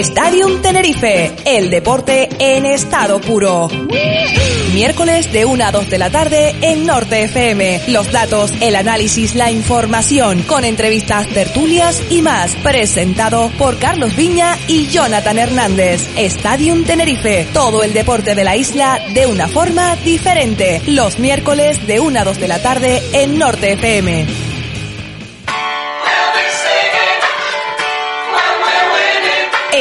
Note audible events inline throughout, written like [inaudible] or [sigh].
Stadium Tenerife, el deporte en estado puro. Miércoles de 1 a 2 de la tarde en Norte FM. Los datos, el análisis, la información, con entrevistas, tertulias y más. Presentado por Carlos Viña y Jonathan Hernández. Stadium Tenerife, todo el deporte de la isla de una forma diferente. Los miércoles de 1 a 2 de la tarde en Norte FM.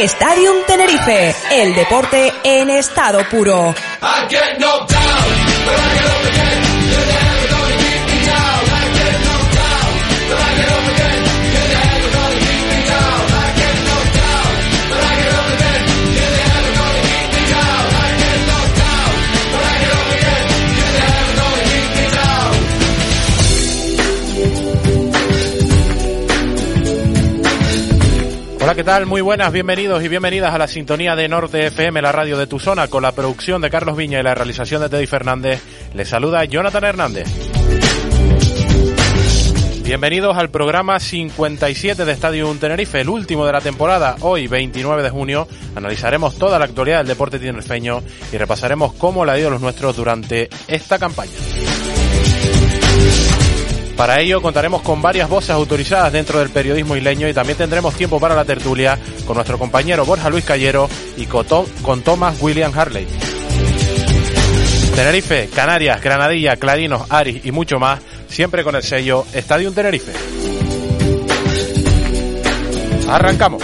Stadium Tenerife, el deporte en estado puro. Hola, ¿qué tal? Muy buenas, bienvenidos y bienvenidas a la sintonía de Norte FM, la radio de tu zona, con la producción de Carlos Viña y la realización de Teddy Fernández. Les saluda Jonathan Hernández. Bienvenidos al programa 57 de Estadio Tenerife, el último de la temporada. Hoy, 29 de junio, analizaremos toda la actualidad del deporte tinerfeño y repasaremos cómo le ha ido los nuestros durante esta campaña. Para ello contaremos con varias voces autorizadas dentro del periodismo isleño y también tendremos tiempo para la tertulia con nuestro compañero Borja Luis Callero y con Thomas William Harley. Tenerife, Canarias, Granadilla, Clarinos, Aris y mucho más, siempre con el sello Estadio Tenerife. Arrancamos.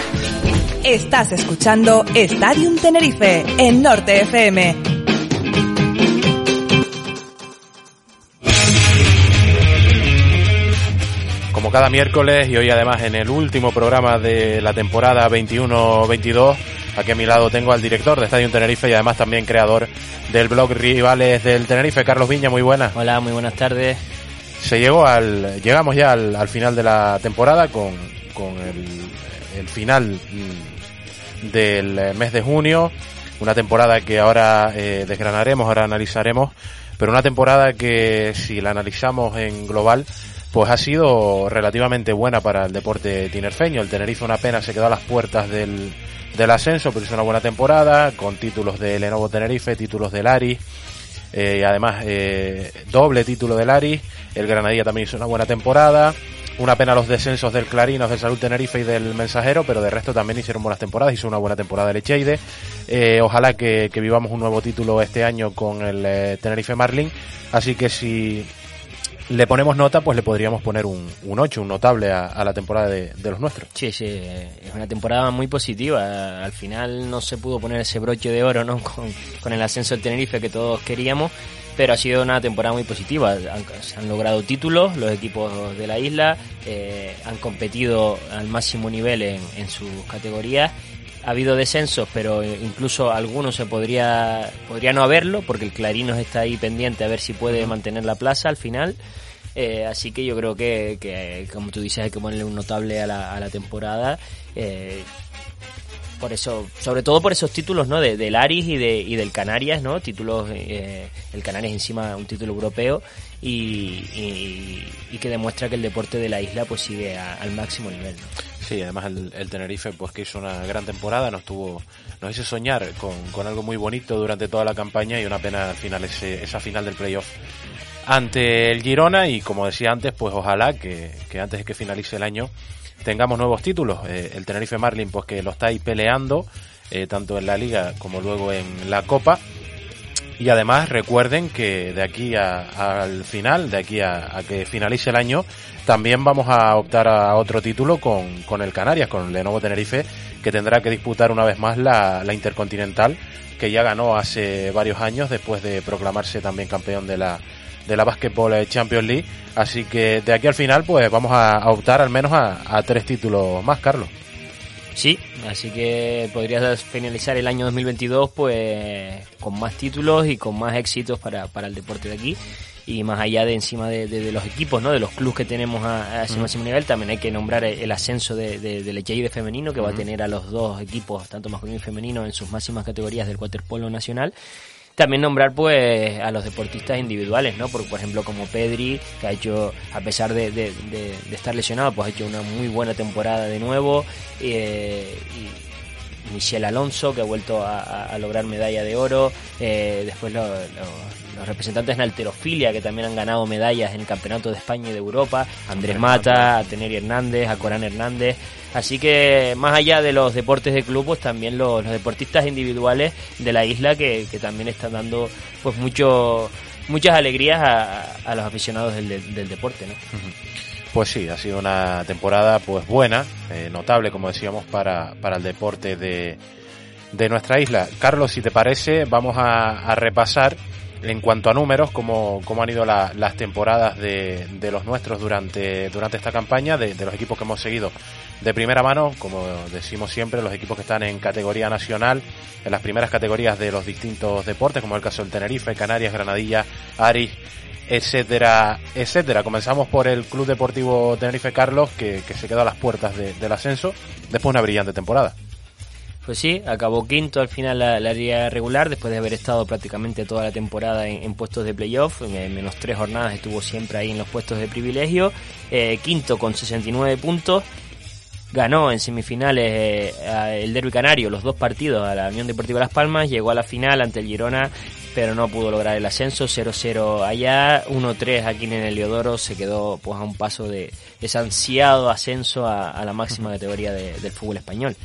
Estás escuchando Stadium Tenerife en Norte FM como cada miércoles y hoy además en el último programa de la temporada 21-22. Aquí a mi lado tengo al director de Estadio Tenerife y además también creador del blog Rivales del Tenerife, Carlos Viña, muy buenas. Hola, muy buenas tardes. Se llegó al, llegamos ya al, final de la temporada con, con el, final mm, del mes de junio, una temporada que ahora eh, desgranaremos, ahora analizaremos, pero una temporada que si la analizamos en global pues ha sido relativamente buena para el deporte tinerfeño. El Tenerife una pena se quedó a las puertas del, del ascenso, pero hizo una buena temporada, con títulos de Lenovo Tenerife, títulos del Aris, eh, y además eh, doble título del Aris. El Granadilla también hizo una buena temporada. Una pena los descensos del Clarinos, del Salud Tenerife y del Mensajero, pero de resto también hicieron buenas temporadas. Hizo una buena temporada el Echeide. Eh, ojalá que, que, vivamos un nuevo título este año con el eh, Tenerife Marlin. Así que si le ponemos nota, pues le podríamos poner un, un 8, un notable a, la temporada de, los nuestros. Sí, sí, es una temporada muy positiva. Al final no se pudo poner ese broche de oro ¿no? [laughs] con, el ascenso del Tenerife que todos queríamos, pero ha sido una temporada muy positiva. se han logrado títulos los equipos de la isla, eh, han competido al máximo nivel en, en sus categorías ha habido descensos, pero incluso algunos se podría, podría no haberlo, porque el Clarinos está ahí pendiente a ver si puede mantener la plaza al final. Eh, así que yo creo que, que, como tú dices, hay que ponerle un notable a la, a la temporada. Eh, por eso, sobre todo por esos títulos, ¿no? De, del Aris y, de, y del Canarias, ¿no? Títulos, eh, el Canarias encima un título europeo y, y, que demuestra que el deporte de la isla pues sigue al máximo nivel. Sí, además el, Tenerife pues que hizo una gran temporada, nos tuvo, nos hizo soñar con, con algo muy bonito durante toda la campaña y una pena al final ese, esa final del playoff ante el Girona y como decía antes, pues ojalá que, que antes de que finalice el año tengamos nuevos títulos. Eh, el Tenerife Marlin, pues que lo está ahí peleando, eh, tanto en la liga como luego en la Copa. Y además recuerden que de aquí al final, de aquí a, que finalice el año, también vamos a optar a otro título con, con el Canarias, con el Lenovo Tenerife, que tendrá que disputar una vez más la Intercontinental, que ya ganó hace varios años después de proclamarse también campeón de la, de la Basketball Champions League. Así que de aquí al final, pues vamos a, optar al menos a, tres títulos más, Carlos. Sí, así que podrías finalizar el año 2022 pues con más títulos y con más éxitos para, para el deporte de aquí y más allá de encima de, los equipos, ¿no? de los clubes que tenemos a, ese máximo nivel, también hay que nombrar el ascenso de, de, del de femenino que va a tener a los dos equipos, tanto masculino y femenino, en sus máximas categorías del waterpolo nacional también nombrar pues a los deportistas individuales, ¿no? Por, por ejemplo como Pedri, que ha hecho, a pesar de, de, estar lesionado, pues ha hecho una muy buena temporada de nuevo. Eh, y Michel Alonso, que ha vuelto a, lograr medalla de oro, eh, después los representantes en alterofilia, que también han ganado medallas en el Campeonato de España y de Europa, Andrés Mata, a Teneri Hernández, a Corán Hernández, así que más allá de los deportes de club, pues también los, deportistas individuales de la isla que, también están dando pues mucho muchas alegrías a, los aficionados del, deporte, ¿no? Pues sí, ha sido una temporada pues buena, eh, notable como decíamos para, para el deporte de, de nuestra isla. Carlos, si te parece, vamos a, repasar en cuanto a números cómo, cómo han ido las temporadas de, de, los nuestros durante, durante esta campaña, de, los equipos que hemos seguido de primera mano, como decimos siempre, los equipos que están en categoría nacional, en las primeras categorías de los distintos deportes, como el caso del Tenerife, Canarias, Granadilla, Aris etcétera, etcétera. Comenzamos por el Club Deportivo Tenerife Carlos, que, se quedó a las puertas del ascenso, después de una brillante temporada. Pues sí, acabó quinto al final la, liga regular, después de haber estado prácticamente toda la temporada en, puestos de playoff, en, menos tres jornadas estuvo siempre ahí en los puestos de privilegio, eh, quinto con 69 puntos, ganó en semifinales eh, el Derby Canario, los dos partidos a la Unión Deportiva Las Palmas, llegó a la final ante el Girona pero no pudo lograr el ascenso, 0-0 allá, 1-3 aquí en el Heliodoro, se quedó pues a un paso de ese ansiado ascenso a, la máxima categoría del fútbol español.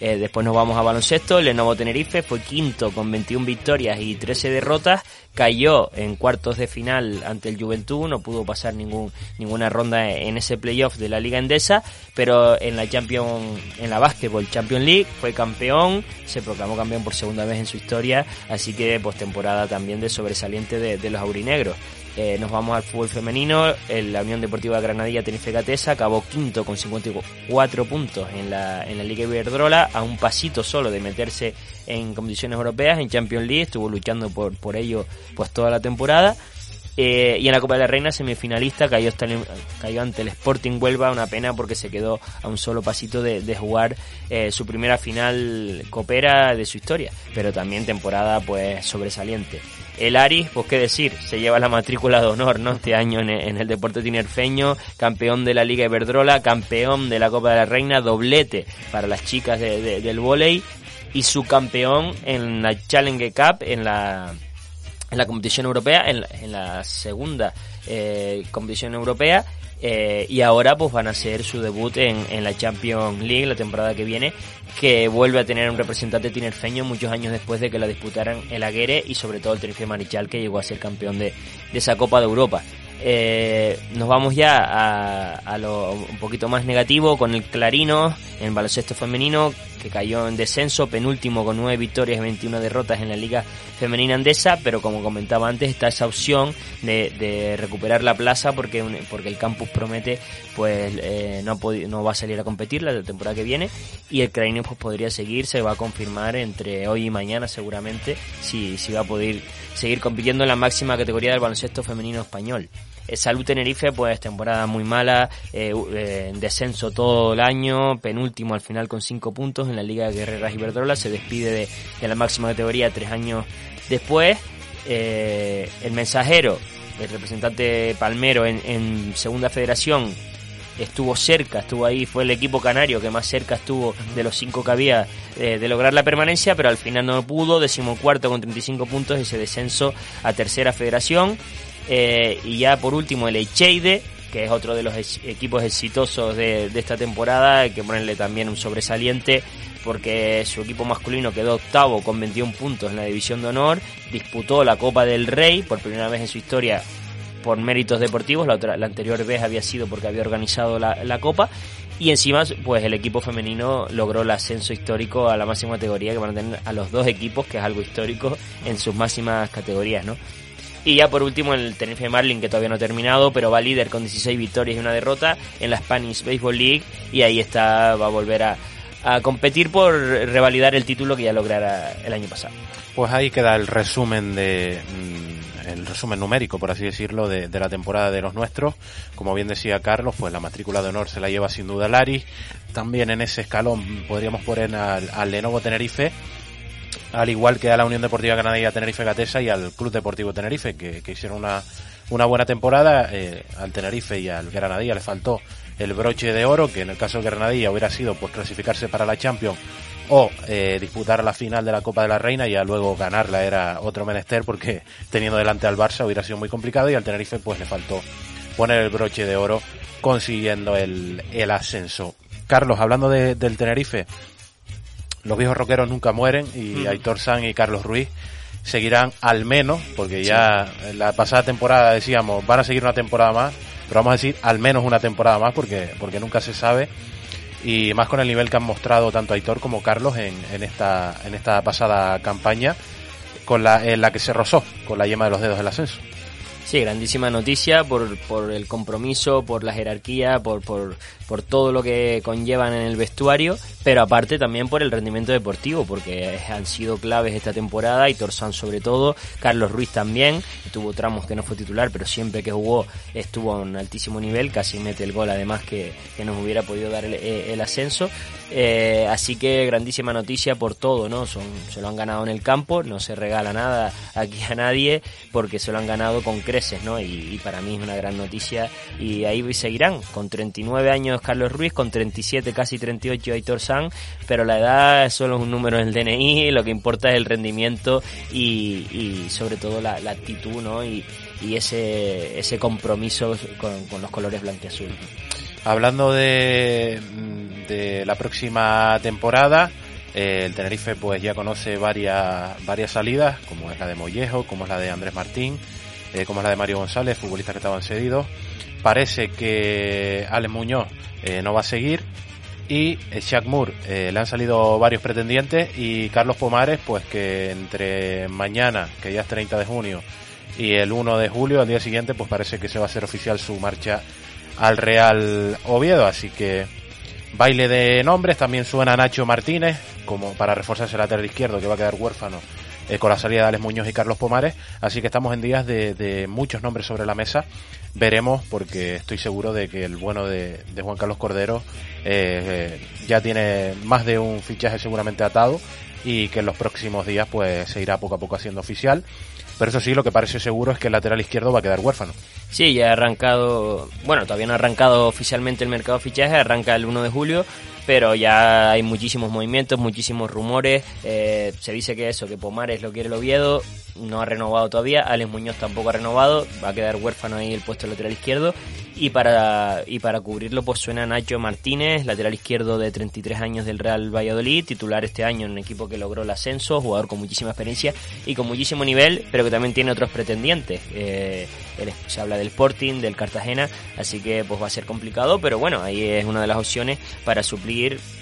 Eh, después nos vamos a baloncesto. Lenovo Tenerife fue quinto con 21 victorias y 13 derrotas. Cayó en cuartos de final ante el Juventud. No pudo pasar ningún, ninguna ronda en ese playoff de la Liga Endesa. Pero en la Champion, en la Basketball Champions League fue campeón. Se proclamó campeón por segunda vez en su historia. Así que postemporada también de sobresaliente de los aurinegros. Eh, nos vamos al fútbol femenino. La Unión Deportiva de Granadilla Tenerife Gatesa acabó quinto con 54 puntos en la, en la Liga Iberdrola, a un pasito solo de meterse en competiciones europeas, en Champions League, estuvo luchando por, por ello pues toda la temporada. Eh, y en la Copa de la Reina, semifinalista, cayó, cayó ante el Sporting Huelva, una pena porque se quedó a un solo pasito de, jugar eh, su primera final copera de su historia, pero también temporada pues sobresaliente. El Aris, pues qué decir, se lleva la matrícula de honor, ¿no? Este año en, el deporte tinerfeño, campeón de la Liga Iberdrola, campeón de la Copa de la Reina, doblete para las chicas del vóley y su campeón en la Challenge Cup, en la, en la competición europea, en, la segunda eh, competición europea eh, y ahora pues van a hacer su debut en, en, la Champions League la temporada que viene, que vuelve a tener un representante tinerfeño muchos años después de que la disputaran el Aguere y sobre todo el Tenerife Marichal que llegó a ser campeón de, esa Copa de Europa. Eh, nos vamos ya a, a, lo un poquito más negativo con el Clarino en baloncesto femenino que cayó en descenso, penúltimo con nueve victorias y 21 derrotas en la Liga Femenina Andesa, pero como comentaba antes está esa opción de, de recuperar la plaza porque, porque el campus promete pues eh, no, va a salir a competir la temporada que viene y el Clarino pues podría seguir, se va a confirmar entre hoy y mañana seguramente si va a poder seguir compitiendo en la máxima categoría del baloncesto femenino español. Eh, Salud Tenerife, pues temporada muy mala, eh, eh, en descenso todo el año, penúltimo al final con cinco puntos en la Liga de Guerreras Iberdrola, se despide de, la máxima categoría tres años después. el mensajero, el representante palmero en, segunda federación, estuvo cerca, estuvo ahí, fue el equipo canario que más cerca estuvo de los cinco que había de lograr la permanencia, pero al final no pudo, decimocuarto con 35 puntos, ese descenso a tercera federación. Eh, y ya por último el Echeide, que es otro de los equipos exitosos de, esta temporada, que ponerle también un sobresaliente porque su equipo masculino quedó octavo con 21 puntos en la división de honor, disputó la Copa del Rey por primera vez en su historia por méritos deportivos, la, otra, la anterior vez había sido porque había organizado la, la Copa y encima pues el equipo femenino logró el ascenso histórico a la máxima categoría que van a tener a los dos equipos, que es algo histórico en sus máximas categorías, ¿no? Y ya por último el Tenerife Marlin que todavía no ha terminado, pero va líder con 16 victorias y una derrota en la Spanish Baseball League y ahí está, va a volver a, competir por revalidar el título que ya lograra el año pasado. Pues ahí queda el resumen de mm, el resumen numérico, por así decirlo, de, la temporada de los nuestros. Como bien decía Carlos, pues la matrícula de honor se la lleva sin duda Lari. También en ese escalón podríamos poner al, al Lenovo Tenerife al igual que a la Unión Deportiva Granadilla Tenerife Gatesa y al Club Deportivo Tenerife, que, hicieron una, buena temporada. Eh, al Tenerife y al Granadilla le faltó el broche de oro, que en el caso de Granadilla hubiera sido pues clasificarse para la Champions o eh, disputar la final de la Copa de la Reina y luego ganarla era otro menester porque [laughs] teniendo delante al Barça hubiera sido muy complicado y al Tenerife pues le faltó poner el broche de oro consiguiendo el, el ascenso. Carlos, hablando de, del Tenerife, los viejos roqueros nunca mueren y Aitor San y Carlos Ruiz seguirán al menos, porque ya la pasada temporada decíamos van a seguir una temporada más, pero vamos a decir al menos una temporada más porque, porque nunca se sabe. Y más con el nivel que han mostrado tanto Aitor como Carlos en, en esta, en esta pasada campaña con la, en la que se rozó con la yema de los dedos del ascenso. Sí, grandísima noticia por, por el compromiso, por la jerarquía, por, por, por todo lo que conllevan en el vestuario, pero aparte también por el rendimiento deportivo, porque han sido claves esta temporada y Torzán sobre todo, Carlos Ruiz también, tuvo tramos que no fue titular, pero siempre que jugó estuvo a un altísimo nivel, casi mete el gol además que, que nos hubiera podido dar el, el ascenso. Eh, así que grandísima noticia por todo, ¿no? Son, se lo han ganado en el campo, no se regala nada aquí a nadie porque se lo han ganado con creces, ¿no? Y, y para mí es una gran noticia y ahí seguirán con 39 años Carlos Ruiz, con 37, casi 38 Aitor San, pero la edad solo es un número en el DNI, lo que importa es el rendimiento y, y sobre todo la, la, actitud, ¿no? Y, y ese, ese compromiso con, con los colores blanqueazul. Hablando de, de la próxima temporada, eh, el Tenerife pues ya conoce varias, varias salidas, como es la de Mollejo, como es la de Andrés Martín, eh, como es la de Mario González, futbolistas que estaban cedidos. Parece que Alex Muñoz eh, no va a seguir y Shaq Moore eh, le han salido varios pretendientes y Carlos Pomares pues que entre mañana, que ya es 30 de junio, y el 1 de julio, al día siguiente, pues parece que se va a hacer oficial su marcha al Real Oviedo, así que baile de nombres, también suena Nacho Martínez, como para reforzarse el lateral izquierdo, que va a quedar huérfano eh, con la salida de Alex Muñoz y Carlos Pomares, así que estamos en días de, de muchos nombres sobre la mesa, veremos, porque estoy seguro de que el bueno de, Juan Carlos Cordero eh, eh, ya tiene más de un fichaje seguramente atado, y que en los próximos días pues se irá poco a poco haciendo oficial. Pero eso sí, lo que parece seguro es que el lateral izquierdo va a quedar huérfano. Sí, ya ha arrancado, bueno, todavía no ha arrancado oficialmente el mercado de fichaje, arranca el 1 de julio, pero ya hay muchísimos movimientos, muchísimos rumores. Eh, se dice que eso, que Pomares lo quiere el Oviedo, no ha renovado todavía, Alex Muñoz tampoco ha renovado, va a quedar huérfano ahí el puesto de lateral izquierdo. Y para, y para cubrirlo pues suena Nacho Martínez, lateral izquierdo de 33 años del Real Valladolid, titular este año en un equipo que logró el ascenso, jugador con muchísima experiencia y con muchísimo nivel, pero que también tiene otros pretendientes. Eh, se habla del Sporting, del Cartagena, así que pues va a ser complicado, pero bueno, ahí es una de las opciones para suplir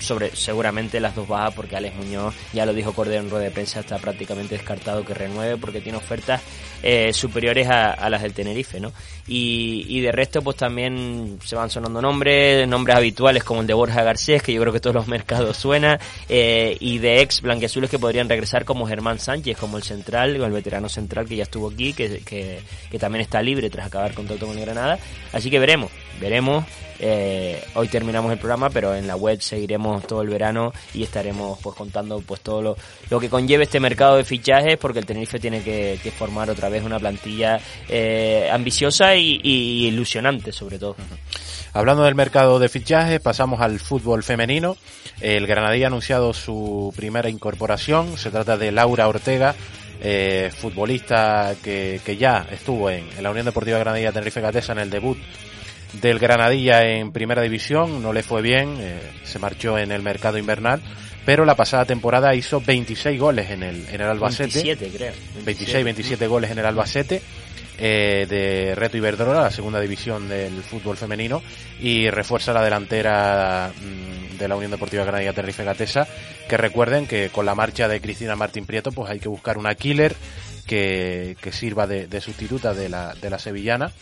sobre seguramente las dos bajas, porque Alex Muñoz, ya lo dijo Cordero en rueda de prensa, está prácticamente descartado que renueve porque tiene ofertas eh, superiores a, las del Tenerife, ¿no? Y, y de resto pues también se van sonando nombres, nombres habituales como el de Borja Garcés, que yo creo que todos los [laughs] mercados suena, eh, y de ex blanqueazules que podrían regresar como Germán Sánchez, como el central, el veterano central que ya estuvo aquí, que, que, que también está libre tras acabar contrato con el Granada. Así que veremos, veremos. Eh, hoy terminamos el programa, pero en la web seguiremos todo el verano y estaremos pues contando pues todo lo, lo que conlleve este mercado de fichajes, porque el Tenerife tiene que, formar otra vez una plantilla eh, ambiciosa y, ilusionante sobre todo. Hablando del mercado de fichajes, pasamos al fútbol femenino. El Granadilla ha anunciado su primera incorporación. Se trata de Laura Ortega, eh, futbolista que, ya estuvo en, la Unión Deportiva Granadilla Tenerife Gatesa en el debut del Granadilla en primera división, no le fue bien, eh, se marchó en el mercado invernal, pero la pasada temporada hizo 26 goles en el, en el Albacete. 27, creo. 27, 26, 27 goles en el Albacete. Eh, de Reto Iberdrola, la segunda división del fútbol femenino, y refuerza la delantera mmm, de la Unión Deportiva Granadilla Tenerife Gatesa, que recuerden que con la marcha de Cristina Martín Prieto, pues hay que buscar una killer que, que sirva de, de sustituta de la, de la sevillana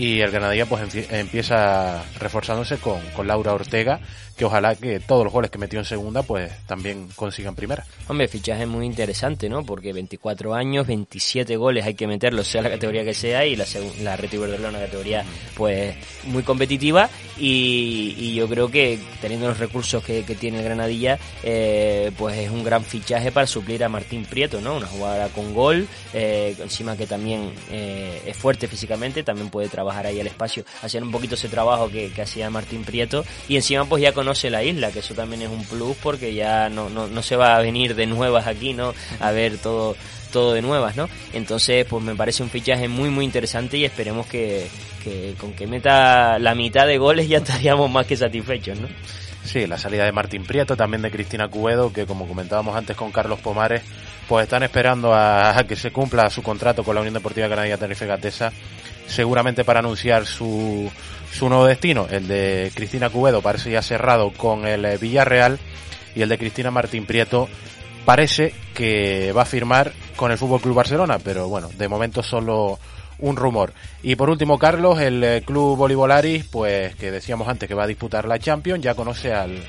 y el Granadilla pues empieza reforzándose con, con, Laura Ortega que ojalá que todos los goles que metió en segunda pues también consigan primera. Hombre, fichaje muy interesante, ¿no? Porque 24 años, 27 goles hay que meterlos, sea la categoría que sea, y la, la Reto Iberdrola una categoría pues muy competitiva y, yo creo que teniendo los recursos que, tiene el Granadilla eh, pues es un gran fichaje para suplir a Martín Prieto, ¿no? Una jugadora con gol, eh, encima que también eh, es fuerte físicamente, también puede trabajar bajar ahí al espacio, hacer un poquito ese trabajo que, que hacía Martín Prieto y encima pues ya conoce la isla, que eso también es un plus porque ya no, no, no se va a venir de nuevas aquí, ¿no? A ver todo todo de nuevas, ¿no? Entonces, pues me parece un fichaje muy, muy interesante y esperemos que, que con que meta la mitad de goles ya [laughs] estaríamos más que satisfechos, ¿no? Sí, la salida de Martín Prieto, también de Cristina Cuedo, que como comentábamos antes con Carlos Pomares, pues están esperando a, que se cumpla su contrato con la Unión Deportiva Canaria Tenerife Gatesa, seguramente para anunciar su, su nuevo destino. El de Cristina Cuedo parece ya cerrado con el eh, Villarreal y el de Cristina Martín Prieto parece que va a firmar con el Fútbol Club Barcelona, pero bueno, de momento solo un rumor. Y por último, Carlos, el eh, Club Bolivolaris, pues que decíamos antes que va a disputar la Champions, ya conoce al,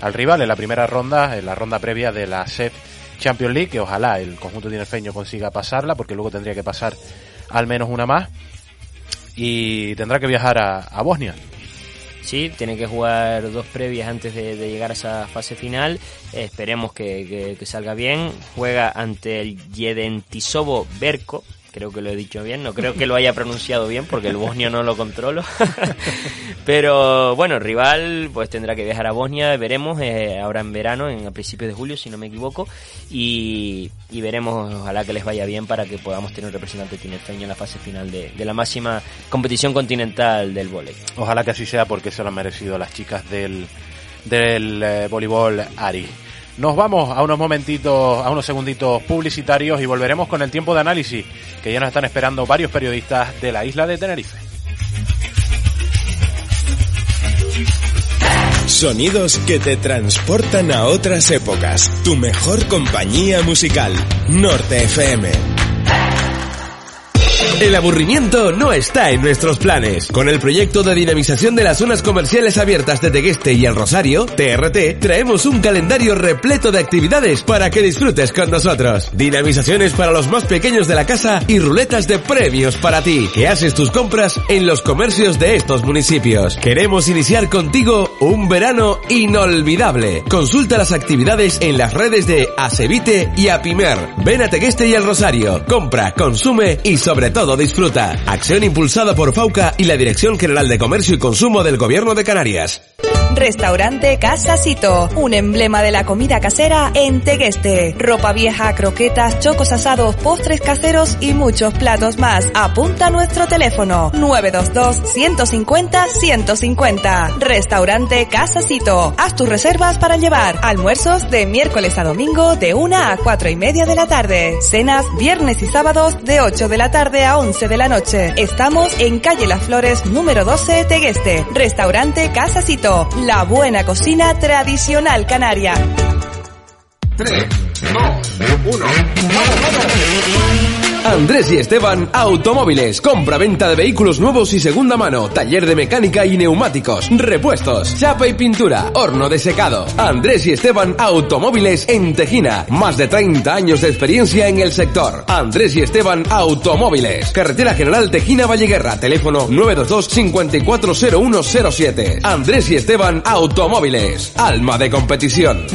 al rival en la primera ronda, en la ronda previa de la SEP Champions League, que ojalá el conjunto tinerfeño consiga pasarla, porque luego tendría que pasar al menos una más. Y tendrá que viajar a, Bosnia. Sí, tiene que jugar dos previas antes de, llegar a esa fase final. esperemos que, salga bien. Juega ante el Jedentisovo Berko, creo que lo he dicho bien, no creo que lo haya pronunciado bien porque el bosnio no lo controlo. [laughs] Pero bueno, rival pues tendrá que viajar a Bosnia, veremos, eh, ahora en verano, en a principios de julio, si no me equivoco, y, veremos, ojalá que les vaya bien para que podamos tener un representante tinerfeño en la fase final de, de la máxima competición continental del vóley. Ojalá que así sea porque se lo han merecido las chicas del, del eh, voleibol Ari. Nos vamos a unos momentitos, a unos segunditos publicitarios y volveremos con el tiempo de análisis que ya nos están esperando varios periodistas de la isla de Tenerife. Sonidos que te transportan a otras épocas. Tu mejor compañía musical. Norte FM. El aburrimiento no está en nuestros planes. Con el proyecto de dinamización de las zonas comerciales abiertas de Tegueste y El Rosario, TRT, traemos un calendario repleto de actividades para que disfrutes con nosotros. Dinamizaciones para los más pequeños de la casa y ruletas de premios para ti, que haces tus compras en los comercios de estos municipios. Queremos iniciar contigo un verano inolvidable. Consulta las actividades en las redes de Acevite y Apimer. Ven a Tegueste y El Rosario. Compra, consume y sobre todo disfruta. Acción impulsada por FAUCA y la Dirección General de Comercio y Consumo del Gobierno de Canarias. Restaurante Casasito, un emblema de la comida casera en Tegueste. Ropa vieja, croquetas, chocos asados, postres caseros y muchos platos más. Apunta nuestro teléfono 922-150-150. Restaurante Casasito. Haz tus reservas para llevar. Almuerzos de miércoles a domingo de 1 a 4 y media de la tarde. Cenas viernes y sábados de 8 de la tarde a 11 de la noche. Estamos en calle Las Flores número 12 Tegueste. Restaurante Casasito. La buena cocina tradicional canaria. 3, 2, 1. Andrés y Esteban Automóviles. Compra-venta de vehículos nuevos y segunda mano. Taller de mecánica y neumáticos. Repuestos. Chapa y pintura. Horno de secado. Andrés y Esteban Automóviles en Tejina. Más de 30 años de experiencia en el sector. Andrés y Esteban Automóviles. Carretera General Tejina Valleguerra. Teléfono 922 540107. Andrés y Esteban Automóviles. Alma de competición.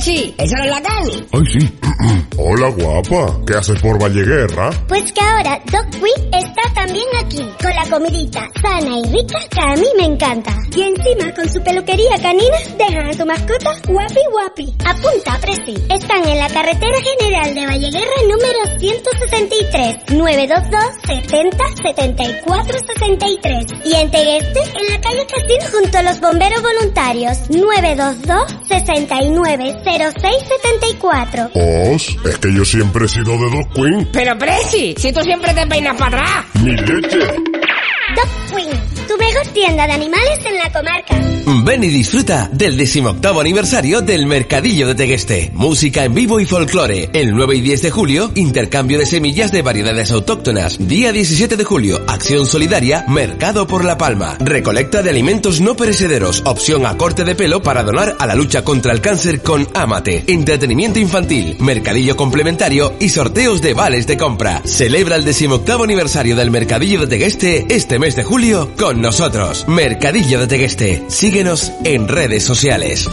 Presi, ¿esa no es la Cani? Ay, sí. [clears throat] Hola, guapa. ¿Qué haces por Valleguerra? Pues que ahora Doc Quick está también aquí, con la comidita sana y rica que a mí me encanta. Y encima, con su peluquería canina, dejan a tu mascota guapi guapi. Apunta, Presi. Están en la carretera general de Valleguerra número 163, 922 70 74 63. Y en Tegueste, en la calle Castillo junto a los bomberos voluntarios, 922 69 0674. Os, es que yo siempre he sido de Doc Queen. Pero Presi, si tú siempre te peinas para atrás. Mi leche. Tienda de animales en la comarca. Ven y disfruta del decimoctavo aniversario del Mercadillo de Tegueste. Música en vivo y folclore. El 9 y 10 de julio, intercambio de semillas de variedades autóctonas. Día 17 de julio, acción solidaria, Mercado por la Palma. Recolecta de alimentos no perecederos. Opción a corte de pelo para donar a la lucha contra el cáncer con Amate. Entretenimiento infantil, mercadillo complementario y sorteos de vales de compra. Celebra el decimoctavo aniversario del Mercadillo de Tegueste este mes de julio con nosotros. Mercadillo de Tegueste. Síguenos en redes sociales.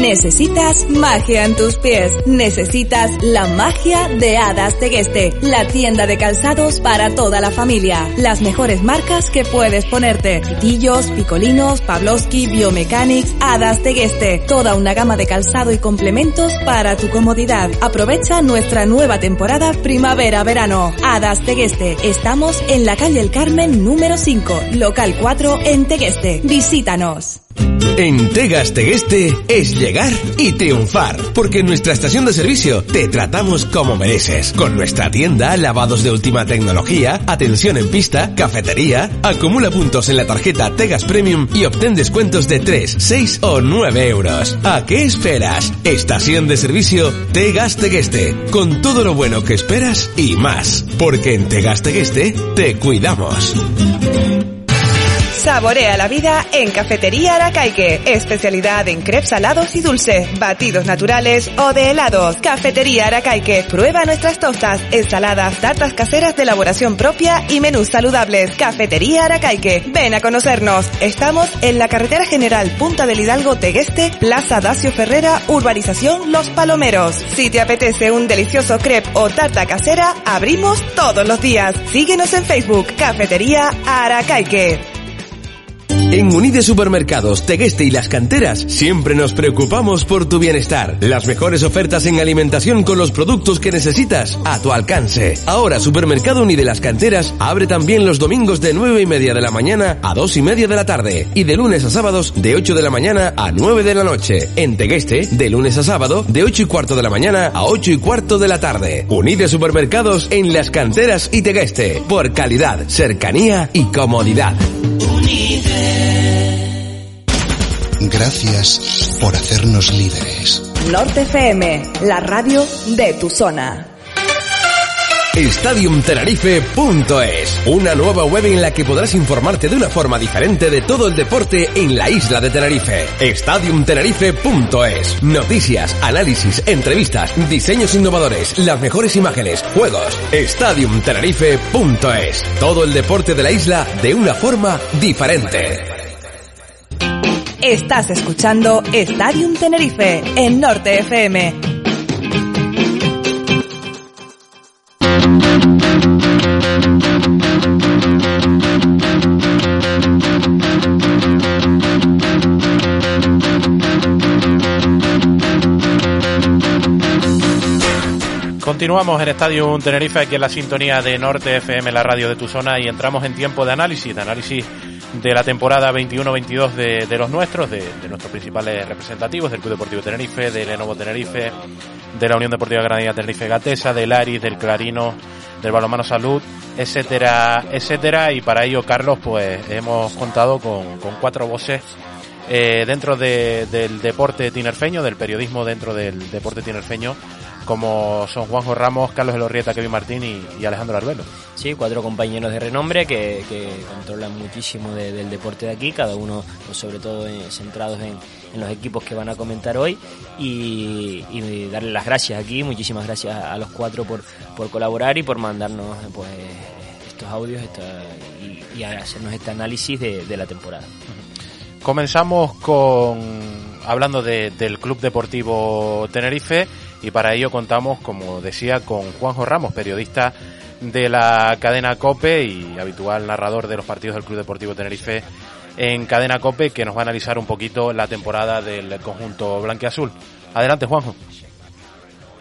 Necesitas magia en tus pies. Necesitas la magia de Hadas Tegueste, la tienda de calzados para toda la familia. Las mejores marcas que puedes ponerte. Pitillos, picolinos, Pavlovsky, Biomechanics, Hadas Tegueste. Toda una gama de calzado y complementos para tu comodidad. Aprovecha nuestra nueva temporada primavera-verano. Hadas Tegueste. Estamos en la calle El Carmen número 5, local 4 en Tegueste. Visítanos. En Tegas Tegueste es llegar y triunfar, porque en nuestra estación de servicio te tratamos como mereces. Con nuestra tienda, lavados de última tecnología, atención en pista, cafetería, acumula puntos en la tarjeta Tegas Premium y obtén descuentos de 3, 6 o 9 euros. ¿A qué esperas? Estación de servicio Tegas Tegueste, con todo lo bueno que esperas y más, porque en Tegas Tegueste te cuidamos. Saborea la vida en Cafetería Aracaique. Especialidad en crepes salados y dulces, batidos naturales o de helados. Cafetería Aracaique. Prueba nuestras tostas, ensaladas, tartas caseras de elaboración propia y menús saludables. Cafetería Aracaique. Ven a conocernos. Estamos en la carretera general Punta del Hidalgo Tegueste, Plaza Dacio Ferrera, Urbanización Los Palomeros. Si te apetece un delicioso crepe o tarta casera, abrimos todos los días. Síguenos en Facebook, Cafetería Aracaique. En Unide Supermercados, Tegueste y Las Canteras siempre nos preocupamos por tu bienestar. Las mejores ofertas en alimentación con los productos que necesitas a tu alcance. Ahora Supermercado Unide Las Canteras abre también los domingos de 9 y media de la mañana a 2 y media de la tarde y de lunes a sábados de 8 de la mañana a 9 de la noche. En Tegueste, de lunes a sábado de 8 y cuarto de la mañana a 8 y cuarto de la tarde. Unide Supermercados en Las Canteras y Tegueste. Por calidad, cercanía y comodidad. Gracias por hacernos líderes. Norte FM, la radio de tu zona. StadiumTenerife.es, una nueva web en la que podrás informarte de una forma diferente de todo el deporte en la isla de Tenerife. StadiumTenerife.es, noticias, análisis, entrevistas, diseños innovadores, las mejores imágenes, juegos. StadiumTenerife.es, todo el deporte de la isla de una forma diferente. Estás escuchando Stadium Tenerife en Norte FM. Continuamos en Estadio Tenerife, aquí en la sintonía de Norte FM, la radio de tu zona, y entramos en tiempo de análisis, de análisis de la temporada 21-22 de, los nuestros, de, nuestros principales representativos, del Club Deportivo Tenerife, del Lenovo Tenerife, de la Unión Deportiva Granadina Tenerife Gatesa, del Aris, del Clarino, del Balomano Salud, etcétera, etcétera. Y para ello, Carlos, pues hemos contado con, cuatro voces eh, dentro de, del deporte tinerfeño, del periodismo dentro del deporte tinerfeño, como son Juanjo Ramos, Carlos Elorrieta, Kevin Martín y, y, Alejandro Arbelo. Sí, cuatro compañeros de renombre que, que controlan muchísimo de, del deporte de aquí, cada uno pues, sobre todo eh, centrados en, en, los equipos que van a comentar hoy y, y, darle las gracias aquí, muchísimas gracias a los cuatro por, por colaborar y por mandarnos pues estos audios esta, y, y, hacernos este análisis de, de la temporada. Comenzamos con hablando de, del Club Deportivo Tenerife y para ello contamos, como decía, con Juanjo Ramos, periodista de la cadena Cope y habitual narrador de los partidos del Club Deportivo Tenerife en cadena Cope, que nos va a analizar un poquito la temporada del conjunto blanquiazul. Adelante, Juanjo.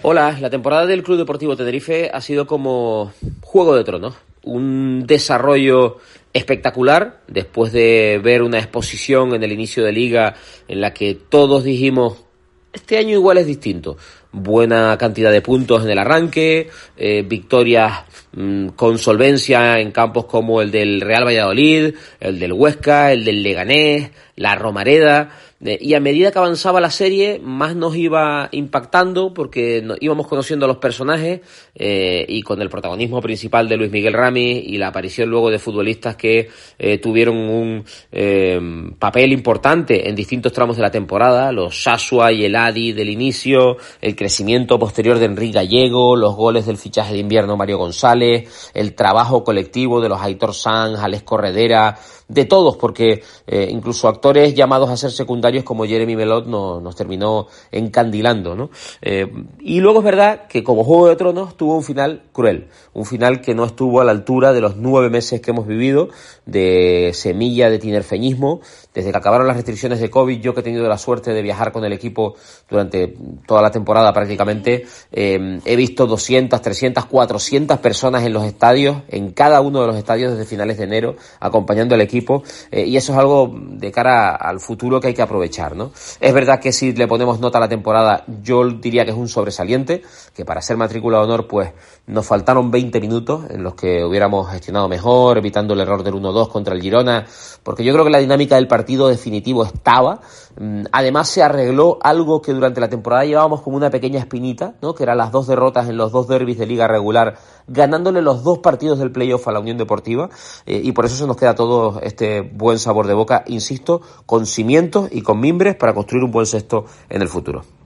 Hola, la temporada del Club Deportivo Tenerife ha sido como Juego de Tronos, un desarrollo espectacular después de ver una exposición en el inicio de liga en la que todos dijimos este año igual es distinto. Buena cantidad de puntos en el arranque, eh, victorias mmm, con solvencia en campos como el del Real Valladolid, el del Huesca, el del Leganés, la Romareda. Y a medida que avanzaba la serie, más nos iba impactando porque íbamos conociendo a los personajes eh, y con el protagonismo principal de Luis Miguel Rami y la aparición luego de futbolistas que eh, tuvieron un eh, papel importante en distintos tramos de la temporada, los Sasua y el Adi del inicio, el crecimiento posterior de Enrique Gallego, los goles del fichaje de invierno Mario González, el trabajo colectivo de los Aitor Sanz, Alex Corredera, de todos, porque incluso actores llamados a ser secundarios como Jeremy Melot nos, nos terminó encandilando, ¿no? Eh, y luego es verdad que como Juego de Tronos tuvo un final cruel, un final que no estuvo a la altura de los nueve meses que hemos vivido, de semilla de tinerfeñismo, desde que acabaron las restricciones de COVID, yo que he tenido la suerte de viajar con el equipo durante toda la temporada prácticamente, eh, he visto 200, 300, 400 personas en los estadios, en cada uno de los estadios desde finales de enero, acompañando al equipo, eh, y eso es algo de cara al futuro que hay que aprovechar, ¿no? Es verdad que si le ponemos nota a la temporada, yo diría que es un sobresaliente, que para ser matrícula de honor, pues nos faltaron 20 minutos en los que hubiéramos gestionado mejor, evitando el error del 1-2 contra el Girona, porque yo creo que la dinámica del partido definitivo estaba. Mm, además se arregló algo que durante la temporada llevábamos como una pequeña espinita, ¿no? que eran las dos derrotas en los dos derbis de liga regular, ganándole los dos partidos del playoff a la Unión Deportiva, eh, y por eso se nos queda todo este buen sabor de boca, insisto, con cimientos y con mimbres para construir un buen sexto en el futuro.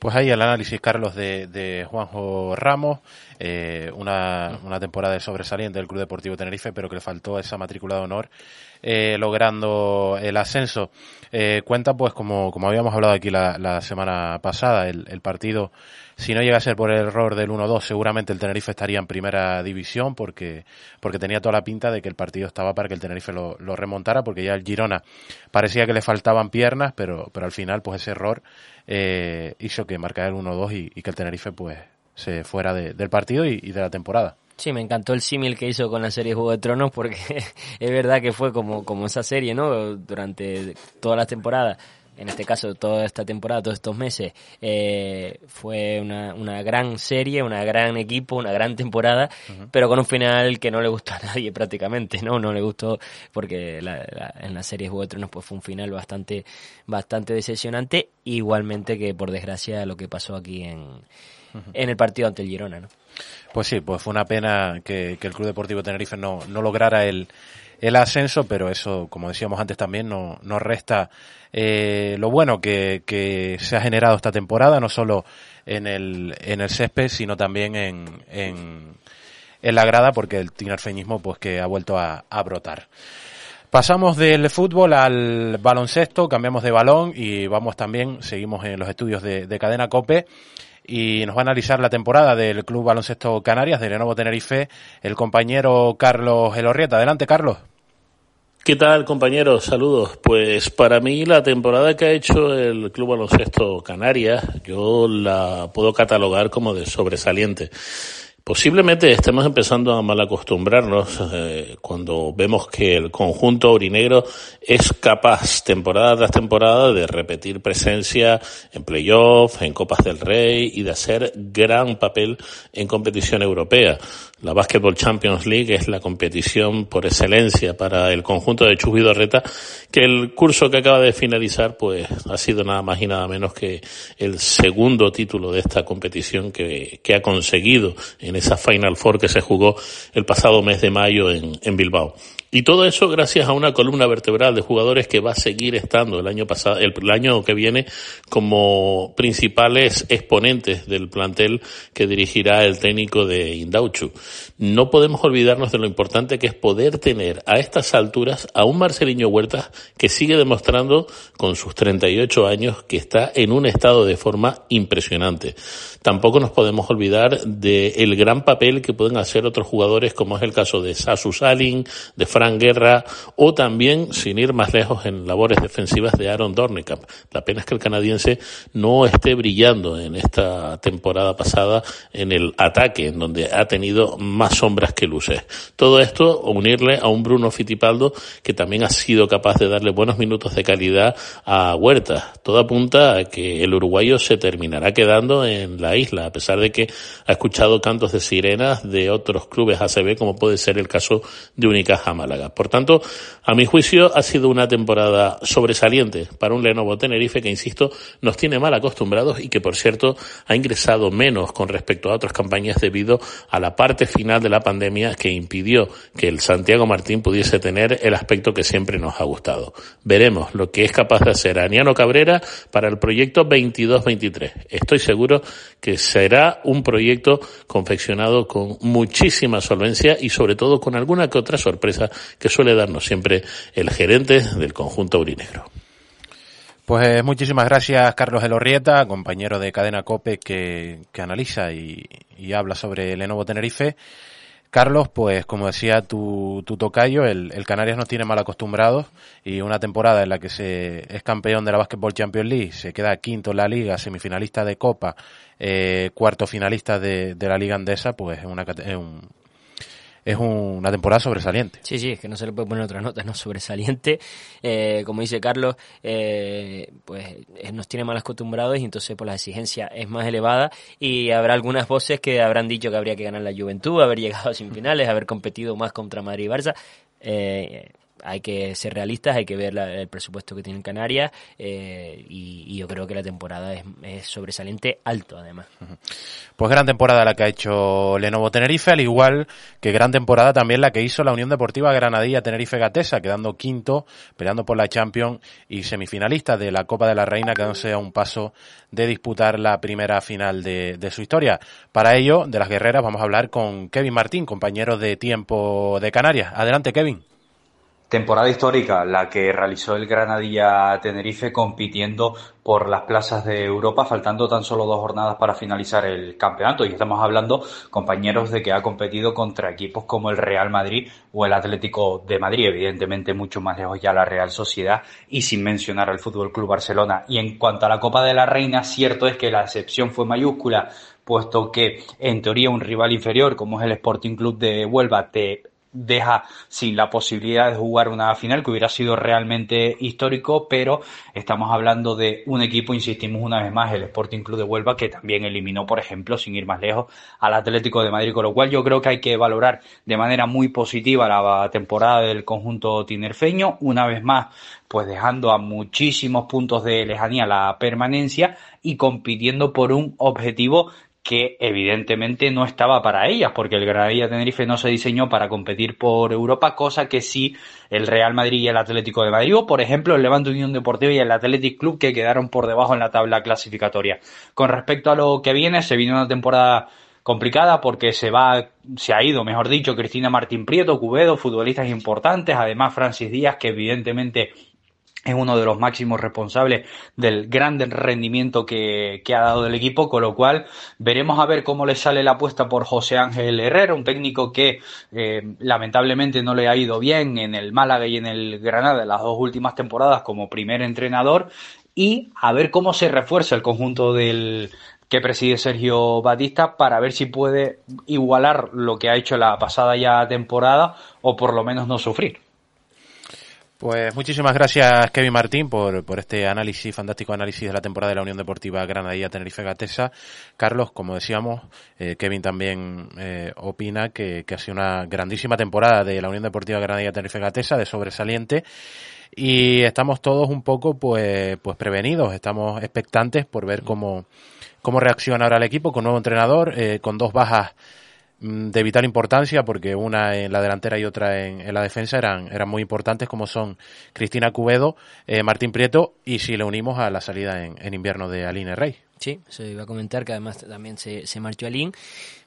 Pues ahí el análisis, Carlos, de, de Juanjo Ramos, eh, una, una, temporada de sobresaliente del Club Deportivo Tenerife, pero que le faltó esa matrícula de honor, eh, logrando el ascenso. Eh, cuenta, pues, como, como habíamos hablado aquí la, semana pasada, el, partido, si no llega a ser por el error del 1-2, seguramente el Tenerife estaría en primera división, porque, porque tenía toda la pinta de que el partido estaba para que el Tenerife lo, remontara, porque ya el Girona parecía que le faltaban piernas, pero, pero al final, pues ese error eh, hizo que marcara el 1-2 y, que el Tenerife pues se fuera de, del partido y, de la temporada. Sí, me encantó el símil que hizo con la serie Juego de Tronos porque [laughs] es verdad que fue como, como esa serie, ¿no? Durante toda la temporada en este caso toda esta temporada, todos estos meses, eh, fue una, una, gran serie, una gran equipo, una gran temporada, uh -huh. pero con un final que no le gustó a nadie [laughs] prácticamente, ¿no? No le gustó porque la, la, en la serie Juego de Tronos pues fue un final bastante, bastante decepcionante, igualmente que por desgracia lo que pasó aquí en, uh -huh. en el partido ante el Girona, ¿no? Pues sí, pues fue una pena que, que el Club Deportivo Tenerife no, no lograra el, el ascenso, pero eso, como decíamos antes también, no, no resta eh, lo bueno que, que, se ha generado esta temporada, no solo en el, en el césped, sino también en, en, en la grada, porque el tinerfeñismo pues que ha vuelto a, a brotar. Pasamos del fútbol al baloncesto, cambiamos de balón y vamos también, seguimos en los estudios de, de Cadena Cope y nos va a analizar la temporada del Club Baloncesto Canarias de Lenovo Tenerife el compañero Carlos Elorrieta. Adelante, Carlos. ¿Qué tal, compañeros? Saludos. Pues para mí la temporada que ha hecho el Club Baloncesto Canarias, yo la puedo catalogar como de sobresaliente. Posiblemente estemos empezando a mal acostumbrarnos eh, cuando vemos que el conjunto aurinegro es capaz temporada tras temporada de repetir presencia en playoff, en Copas del Rey y de hacer gran papel en competición europea. La Basketball Champions League es la competición por excelencia para el conjunto de Chus Vidorreta, que el curso que acaba de finalizar pues ha sido nada más y nada menos que el segundo título de esta competición que, que ha conseguido en esa Final Four que se jugó el pasado mes de mayo en, en Bilbao. Y todo eso gracias a una columna vertebral de jugadores que va a seguir estando el año pasado, el, año que viene como principales exponentes del plantel que dirigirá el técnico de Indauchu. No podemos olvidarnos de lo importante que es poder tener a estas alturas a un Marceliño Huertas que sigue demostrando con sus 38 años que está en un estado de forma impresionante. Tampoco nos podemos olvidar del de gran papel que pueden hacer otros jugadores como es el caso de Sasu Salin, de Frank Guerra o también, sin ir más lejos, en labores defensivas de Aaron Dornicamp. La pena es que el canadiense no esté brillando en esta temporada pasada en el ataque, en donde ha tenido más sombras que luces. Todo esto unirle a un Bruno Fittipaldo que también ha sido capaz de darle buenos minutos de calidad a Huerta. Todo apunta a que el uruguayo se terminará quedando en la isla, a pesar de que ha escuchado cantos de sirenas de otros clubes ACB, como puede ser el caso de Unicaja Málaga. Por tanto, a mi juicio ha sido una temporada sobresaliente para un Lenovo Tenerife que, insisto, nos tiene mal acostumbrados y que, por cierto, ha ingresado menos con respecto a otras campañas debido a la parte final de la pandemia que impidió que el Santiago Martín pudiese tener el aspecto que siempre nos ha gustado. Veremos lo que es capaz de hacer Aniano Cabrera para el proyecto 22-23. Estoy seguro que será un proyecto confeccionado con muchísima solvencia y sobre todo con alguna que otra sorpresa que suele darnos siempre el gerente del conjunto aurinegro. Pues muchísimas gracias, Carlos Elorrieta, compañero de Cadena COPE que, analiza y, habla sobre Lenovo Tenerife. Carlos, pues como decía tu, tu tocayo, el, Canarias nos tiene mal acostumbrados y una temporada en la que se es campeón de la Basketball Champions League, se queda quinto en la liga, semifinalista de Copa, eh, cuarto finalista de, de, la Liga Andesa, pues es, una, es un, es una temporada sobresaliente. Sí, sí, es que no se le puede poner otra nota, no sobresaliente. Eh, como dice Carlos, eh, pues eh, nos tiene mal acostumbrados y entonces pues la exigencia es más elevada y habrá algunas voces que habrán dicho que habría que ganar la Juventud, haber llegado a semifinales, haber competido más contra Madrid y Barça. Eh, hay que ser realistas, hay que ver la, el presupuesto que tiene Canarias eh, y, yo creo que la temporada es, es, sobresaliente alto además. Pues gran temporada la que ha hecho Lenovo Tenerife, al igual que gran temporada también la que hizo la Unión Deportiva Granadilla Tenerife Gatesa, quedando quinto, peleando por la Champions y semifinalista de la Copa de la Reina, quedándose a un paso de disputar la primera final de, de su historia. Para ello, de las guerreras, vamos a hablar con Kevin Martín, compañero de tiempo de Canarias. Adelante, Kevin. Temporada histórica, la que realizó el Granadilla Tenerife compitiendo por las plazas de Europa, faltando tan solo dos jornadas para finalizar el campeonato. Y estamos hablando, compañeros, de que ha competido contra equipos como el Real Madrid o el Atlético de Madrid, evidentemente mucho más lejos ya la Real Sociedad y sin mencionar al Fútbol Club Barcelona. Y en cuanto a la Copa de la Reina, cierto es que la excepción fue mayúscula, puesto que en teoría un rival inferior como es el Sporting Club de Huelva te deja sin la posibilidad de jugar una final que hubiera sido realmente histórico, pero estamos hablando de un equipo, insistimos una vez más, el Sporting Club de Huelva, que también eliminó, por ejemplo, sin ir más lejos, al Atlético de Madrid, con lo cual yo creo que hay que valorar de manera muy positiva la temporada del conjunto tinerfeño, una vez más, pues dejando a muchísimos puntos de lejanía la permanencia y compitiendo por un objetivo que evidentemente no estaba para ellas, porque el Granadilla Tenerife no se diseñó para competir por Europa, cosa que sí el Real Madrid y el Atlético de Madrid, o por ejemplo el Levante Unión Deportiva y el Athletic Club que quedaron por debajo en la tabla clasificatoria. Con respecto a lo que viene, se viene una temporada complicada porque se va, se ha ido, mejor dicho, Cristina Martín Prieto, Cubedo, futbolistas importantes, además Francis Díaz, que evidentemente es uno de los máximos responsables del gran rendimiento que, que, ha dado el equipo, con lo cual veremos a ver cómo le sale la apuesta por José Ángel Herrera, un técnico que eh, lamentablemente no le ha ido bien en el Málaga y en el Granada en las dos últimas temporadas como primer entrenador, y a ver cómo se refuerza el conjunto del que preside Sergio Batista para ver si puede igualar lo que ha hecho la pasada ya temporada o por lo menos no sufrir. Pues muchísimas gracias Kevin Martín por, por este análisis, fantástico análisis de la temporada de la Unión Deportiva Granadilla Tenerife Gatesa. Carlos, como decíamos, eh, Kevin también eh, opina que, que ha sido una grandísima temporada de la Unión Deportiva Granadilla Tenerife Gatesa, de sobresaliente. Y estamos todos un poco pues, pues prevenidos, estamos expectantes por ver cómo, cómo reacciona ahora el equipo con nuevo entrenador, eh, con dos bajas de vital importancia porque una en la delantera y otra en, la defensa eran, eran muy importantes como son Cristina Cubedo, eh, Martín Prieto y si le unimos a la salida en, en invierno de Aline Rey. Sí, se iba a comentar que además también se, se marchó Aline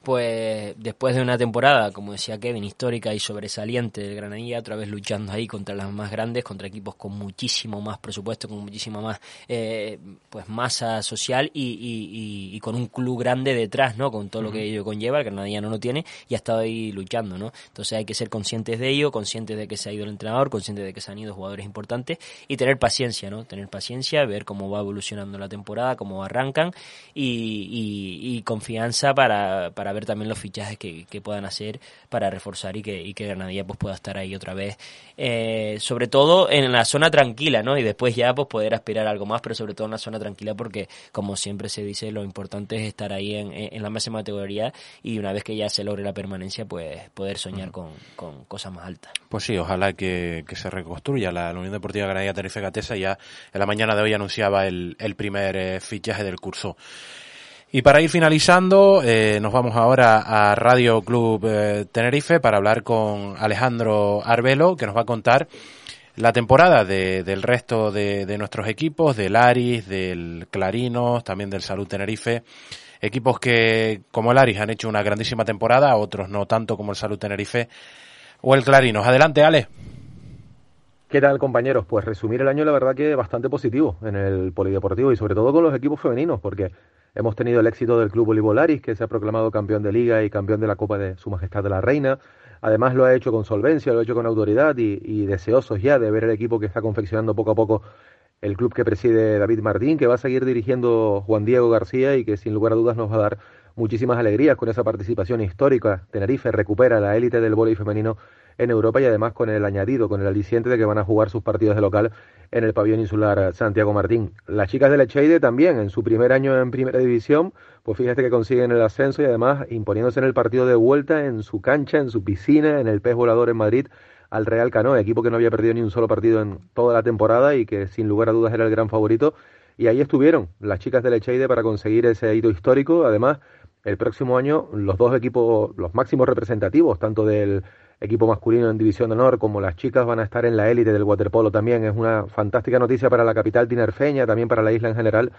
pues después de una temporada, como decía Kevin, histórica y sobresaliente del Granadilla, otra vez luchando ahí contra las más grandes, contra equipos con muchísimo más presupuesto, con muchísima más eh, pues masa social y, y, y, y, con un club grande detrás, ¿no? Con todo uh -huh. lo que ello conlleva, el Granadilla no lo tiene y ha estado ahí luchando, ¿no? Entonces hay que ser conscientes de ello, conscientes de que se ha ido el entrenador, conscientes de que se han ido jugadores importantes y tener paciencia, ¿no? Tener paciencia, ver cómo va evolucionando la temporada, cómo arrancan y, y confianza para, para ver también los fichajes que, que, puedan hacer para reforzar y que, y que Granadilla pues pueda estar ahí otra vez. Eh, sobre todo en la zona tranquila, ¿no? Y después ya pues poder aspirar a algo más, pero sobre todo en la zona tranquila porque como siempre se dice, lo importante es estar ahí en, en la máxima categoría y una vez que ya se logre la permanencia, pues poder soñar con, con cosas más altas. Pues sí, ojalá que, que se reconstruya la, la, Unión Deportiva Granadilla Tenerife Gatesa. Ya en la mañana de hoy anunciaba el, el primer eh, fichaje del curso. Y para ir finalizando, eh, nos vamos ahora a Radio Club eh, Tenerife para hablar con Alejandro Arbelo, que nos va a contar la temporada de, del resto de, de, nuestros equipos, del Aris, del Clarinos, también del Salud Tenerife. Equipos que, como el Aris, han hecho una grandísima temporada, otros no tanto como el Salud Tenerife o el Clarinos. Adelante, Ale. ¿Qué tal, compañeros? Pues resumir el año, la verdad que bastante positivo en el polideportivo y sobre todo con los equipos femeninos, porque hemos tenido el éxito del Club Voleibol que se ha proclamado campeón de liga y campeón de la Copa de Su Majestad de la Reina. Además lo ha hecho con solvencia, lo ha hecho con autoridad y, y deseosos ya de ver el equipo que está confeccionando poco a poco el club que preside David Martín, que va a seguir dirigiendo Juan Diego García y que sin lugar a dudas nos va a dar muchísimas alegrías con esa participación histórica. Tenerife recupera la élite del voleibol femenino en Europa y además con el añadido, con el aliciente de que van a jugar sus partidos de local en el pabellón insular Santiago Martín. Las chicas de Lecheide también, en su primer año en primera división, pues fíjate que consiguen el ascenso y además imponiéndose en el partido de vuelta, en su cancha, en su piscina, en el pez volador en Madrid, al Real Canoe, equipo que no había perdido ni un solo partido en toda la temporada y que sin lugar a dudas era el gran favorito. Y ahí estuvieron las chicas de Lecheide para conseguir ese hito histórico. Además, el próximo año los dos equipos, los máximos representativos, tanto del equipo masculino en División de Honor, como las chicas van a estar en la élite del waterpolo también. Es una fantástica noticia para la capital tinerfeña, también para la isla en general,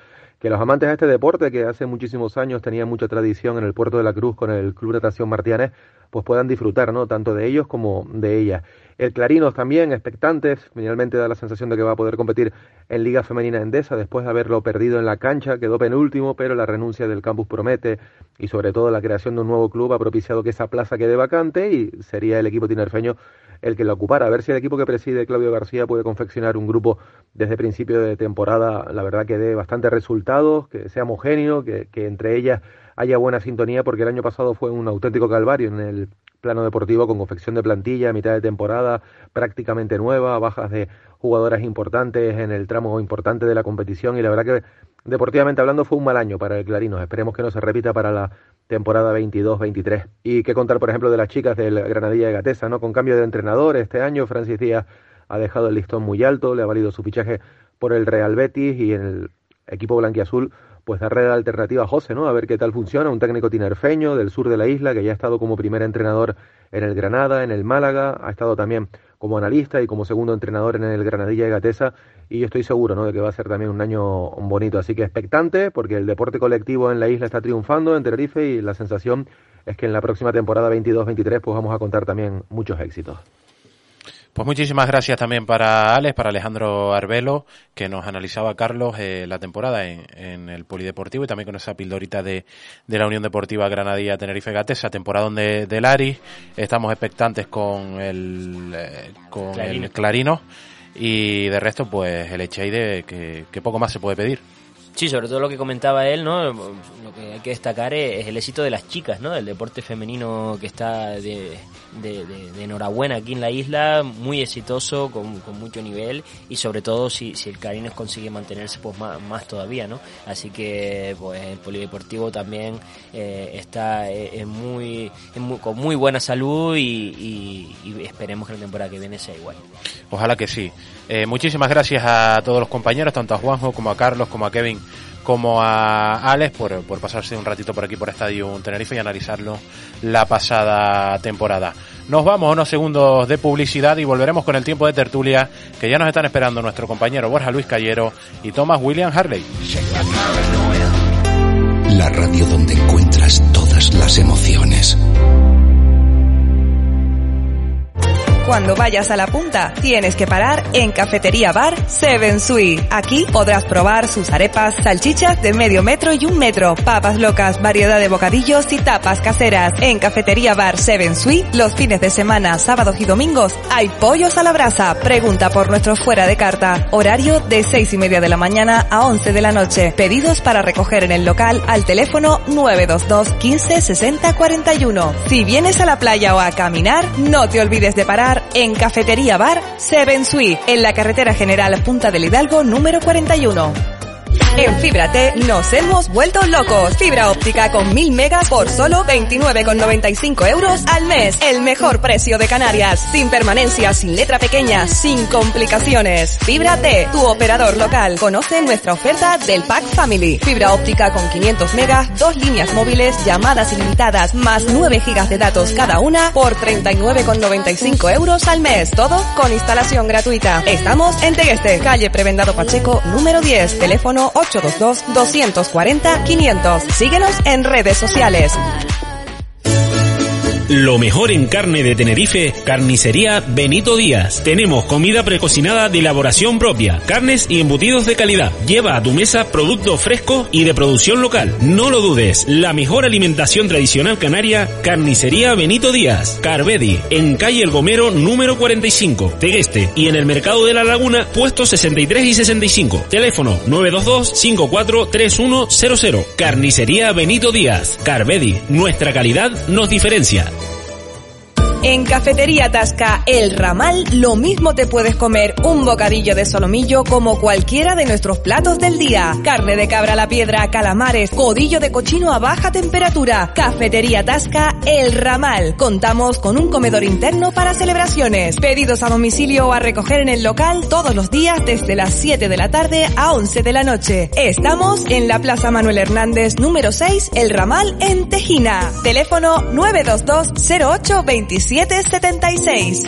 que los amantes de este deporte, que hace muchísimos años tenía mucha tradición en el puerto de la Cruz con el Club Natación Martianes, pues puedan disfrutar, ¿no? Tanto de ellos como de ellas. El Clarinos también, expectantes, finalmente da la sensación de que va a poder competir en Liga Femenina Endesa después de haberlo perdido en la cancha, quedó penúltimo, pero la renuncia del campus promete y sobre todo la creación de un nuevo club ha propiciado que esa plaza quede vacante y sería el equipo tinerfeño el que la ocupara. A ver si el equipo que preside Claudio García puede confeccionar un grupo desde principio de temporada, la verdad que dé bastantes resultados, que sea homogéneo, que, que entre ellas haya buena sintonía, porque el año pasado fue un auténtico calvario en el plano deportivo con confección de plantilla, mitad de temporada prácticamente nueva, bajas de jugadoras importantes en el tramo importante de la competición y la verdad que deportivamente hablando fue un mal año para el Clarinos. Esperemos que no se repita para la temporada 22-23. Y qué contar, por ejemplo, de las chicas del Granadilla de Gatesa, ¿no? Con cambio de entrenador este año, Francis Díaz ha dejado el listón muy alto, le ha valido su fichaje por el Real Betis y en el equipo blanquiazul pues darle la alternativa a José, ¿no? A ver qué tal funciona, un técnico tinerfeño del sur de la isla que ya ha estado como primer entrenador en el Granada, en el Málaga, ha estado también como analista y como segundo entrenador en el Granadilla de Gatesa y yo estoy seguro, ¿no? De que va a ser también un año bonito, así que expectante porque el deporte colectivo en la isla está triunfando en Tenerife y la sensación es que en la próxima temporada 22-23 pues vamos a contar también muchos éxitos. Pues muchísimas gracias también para Alex, para Alejandro Arbelo, que nos analizaba Carlos eh, la temporada en, en, el Polideportivo y también con esa pildorita de, de la Unión Deportiva Granadilla Tenerife Gatesa, temporada donde de Lari. Estamos expectantes con el, eh, con Clarino. el Clarino y de resto pues el Echeide que, que poco más se puede pedir. Sí, sobre todo lo que comentaba él, ¿no? Lo que hay que destacar es, el éxito de las chicas, ¿no? Del deporte femenino que está de, de, de, enhorabuena aquí en la isla, muy exitoso, con, con, mucho nivel y sobre todo si, si el Carinos consigue mantenerse, pues más, más todavía, ¿no? Así que, pues el polideportivo también eh, está eh, en muy, en muy, con muy buena salud y, y, y, esperemos que la temporada que viene sea igual. Ojalá que sí. Eh, muchísimas gracias a todos los compañeros, tanto a Juanjo como a Carlos como a Kevin como a Alex por, por pasarse un ratito por aquí por Estadio Tenerife y analizarlo la pasada temporada. Nos vamos a unos segundos de publicidad y volveremos con el tiempo de tertulia que ya nos están esperando nuestro compañero Borja Luis Callero y Thomas William Harley. La radio donde encuentras todas las emociones. Cuando vayas a la punta, tienes que parar en Cafetería Bar Seven Sui. Aquí podrás probar sus arepas, salchichas de medio metro y un metro, papas locas, variedad de bocadillos y tapas caseras. En Cafetería Bar Seven Sui, los fines de semana, sábados y domingos, hay pollos a la brasa. Pregunta por nuestro fuera de carta. Horario de seis y media de la mañana a 11 de la noche. Pedidos para recoger en el local al teléfono 922 15 60 41. Si vienes a la playa o a caminar, no te olvides de parar en Cafetería Bar Seven Sui, en la carretera general Punta del Hidalgo número 41. En Fibra T nos hemos vuelto locos. Fibra óptica con 1000 megas por solo 29,95 euros al mes. El mejor precio de Canarias. Sin permanencia, sin letra pequeña, sin complicaciones. Fibra T, tu operador local. Conoce nuestra oferta del Pack Family. Fibra óptica con 500 megas, dos líneas móviles, llamadas ilimitadas, más 9 gigas de datos cada una por 39,95 euros al mes. Todo con instalación gratuita. Estamos en Tegueste, calle Prebendado Pacheco, número 10, teléfono 822-240-500. Síguenos en redes sociales. Lo mejor en carne de Tenerife, carnicería Benito Díaz. Tenemos comida precocinada de elaboración propia, carnes y embutidos de calidad. Lleva a tu mesa productos frescos y de producción local. No lo dudes, la mejor alimentación tradicional canaria, carnicería Benito Díaz. Carvedi, en calle El Gomero número 45, Tegueste y en el mercado de la Laguna, puestos 63 y 65. Teléfono 922 543100. Carnicería Benito Díaz. Carvedi, nuestra calidad nos diferencia. En Cafetería Tasca El Ramal, lo mismo te puedes comer un bocadillo de solomillo como cualquiera de nuestros platos del día. Carne de cabra a la piedra, calamares, codillo de cochino a baja temperatura. Cafetería Tasca El Ramal. Contamos con un comedor interno para celebraciones. Pedidos a domicilio o a recoger en el local todos los días desde las 7 de la tarde a 11 de la noche. Estamos en la Plaza Manuel Hernández número 6, El Ramal en Tejina. Teléfono 922 08 27 776.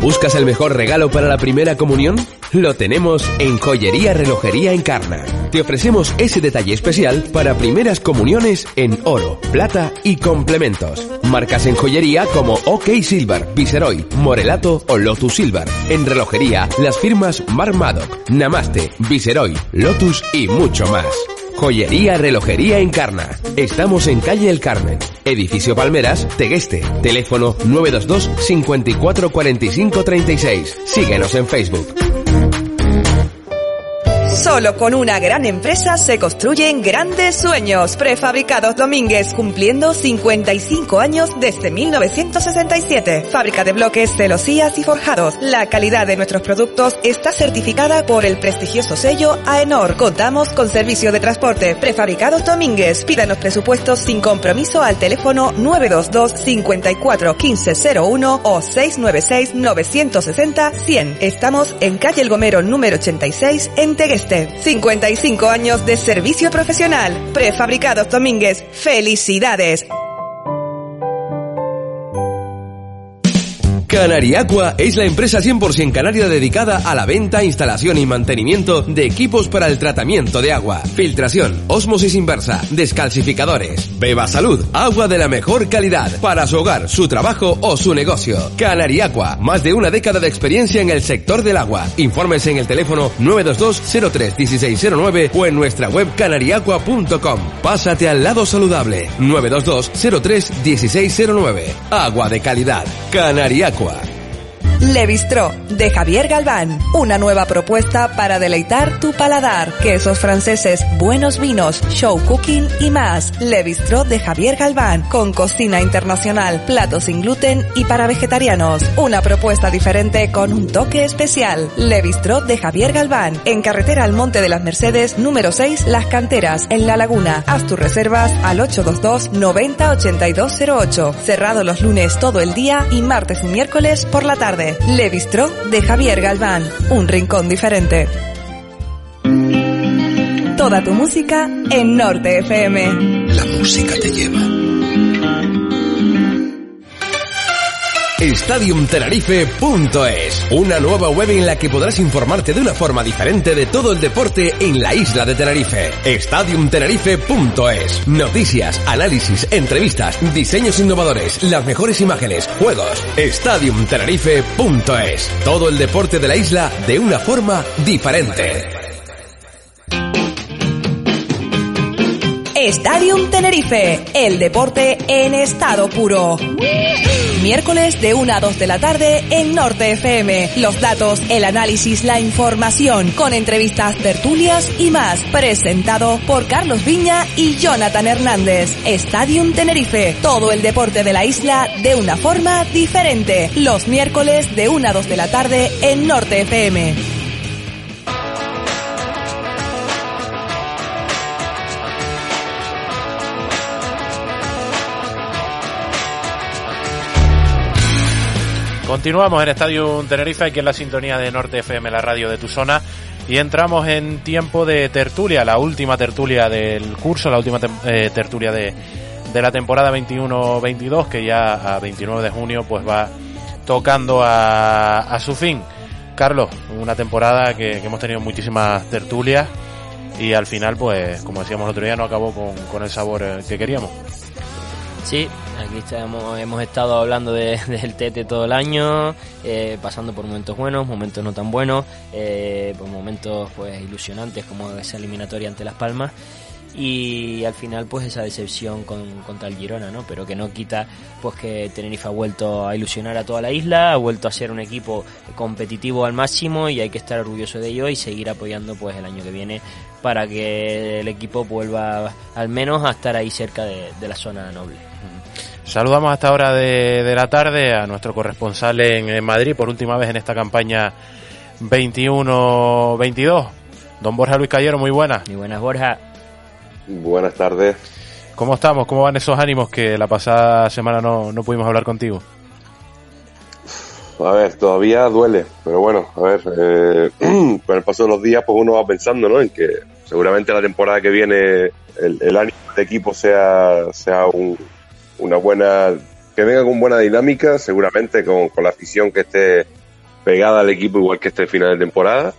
¿Buscas el mejor regalo para la primera comunión? Lo tenemos en Joyería Relojería Encarna. Te ofrecemos ese detalle especial para primeras comuniones en oro, plata y complementos. Marcas en joyería como OK Silver, Viceroy, Morelato o Lotus Silver. En relojería, las firmas Mar Maddock, Namaste, Viceroy, Lotus y mucho más. Joyería Relojería Encarna. Estamos en calle El Carmen, edificio Palmeras, Tegueste. Teléfono 922 54 45 36. Síguenos en Facebook. Solo con una gran empresa se construyen grandes sueños. Prefabricados Domínguez, cumpliendo 55 años desde 1967. Fábrica de bloques, celosías y forjados. La calidad de nuestros productos está certificada por el prestigioso sello AENOR. Contamos con servicio de transporte. Prefabricados Domínguez. Pídanos presupuestos sin compromiso al teléfono 922 54 1501 o 696 960 100. Estamos en calle El Gomero número 86 en Tegueste. 55 años de servicio profesional. Prefabricados Domínguez. ¡Felicidades! Canariacua es la empresa 100% canaria dedicada a la venta, instalación y mantenimiento de equipos para el tratamiento de agua, filtración, osmosis inversa, descalcificadores. Beba Salud, agua de la mejor calidad para su hogar, su trabajo o su negocio. Canariacua, más de una década de experiencia en el sector del agua. Informes en el teléfono 922 03 1609 o en nuestra web canariacua.com. Pásate al lado saludable 922 03 1609. Agua de calidad. Canariacua. Aqua. Le de Javier Galván. Una nueva propuesta para deleitar tu paladar. Quesos franceses, buenos vinos, show cooking y más. Le de Javier Galván. Con cocina internacional, platos sin gluten y para vegetarianos. Una propuesta diferente con un toque especial. Le de Javier Galván. En carretera al Monte de las Mercedes, número 6, Las Canteras, en La Laguna. Haz tus reservas al 822 90 8208. Cerrado los lunes todo el día y martes y miércoles por la tarde. Le Bistró de Javier Galván, un rincón diferente. Toda tu música en Norte FM. La música te lleva. StadiumTenerife.es, una nueva web en la que podrás informarte de una forma diferente de todo el deporte en la isla de Tenerife. StadiumTenerife.es, noticias, análisis, entrevistas, diseños innovadores, las mejores imágenes, juegos. StadiumTenerife.es, todo el deporte de la isla de una forma diferente. Stadium Tenerife, el deporte en estado puro. Miércoles de 1 a 2 de la tarde en Norte FM. Los datos, el análisis, la información, con entrevistas, tertulias y más. Presentado por Carlos Viña y Jonathan Hernández. Stadium Tenerife, todo el deporte de la isla de una forma diferente. Los miércoles de 1 a 2 de la tarde en Norte FM. Continuamos en Estadio Tenerife, aquí en la sintonía de Norte FM, la radio de tu zona, y entramos en tiempo de tertulia, la última tertulia del curso, la última eh, tertulia de, de la temporada 21-22, que ya a 29 de junio pues va tocando a, a su fin. Carlos, una temporada que, hemos tenido muchísimas tertulias y al final, pues, como decíamos el otro día, no acabó con, con el sabor eh, que queríamos. Sí, aquí estamos, hemos estado hablando de, [laughs] del Tete todo el año, eh, pasando por momentos buenos, momentos no tan buenos, eh, por momentos pues ilusionantes como esa eliminatoria ante Las Palmas y al final pues esa decepción con, contra el Girona, ¿no? Pero que no quita pues que Tenerife ha vuelto a ilusionar a toda la isla, ha vuelto a ser un equipo competitivo al máximo y hay que estar orgulloso de ello y seguir apoyando pues el año que viene para que el equipo vuelva al menos a estar ahí cerca de, de la zona noble. Saludamos hasta hora de, de, la tarde a nuestro corresponsal en, en Madrid por última vez en esta campaña 21-22. Don Borja Luis Cayero, muy buenas. Muy buenas, Borja. Buenas tardes. ¿Cómo estamos? ¿Cómo van esos ánimos que la pasada semana no, no pudimos hablar contigo? A ver, todavía duele, pero bueno, a ver, eh, [clears throat] con el paso de los días, pues uno va pensando, ¿no? En que seguramente la temporada que viene el, el ánimo de equipo sea, sea un, una buena, que venga con buena dinámica, seguramente con, con la afición que esté pegada al equipo igual que este final de temporada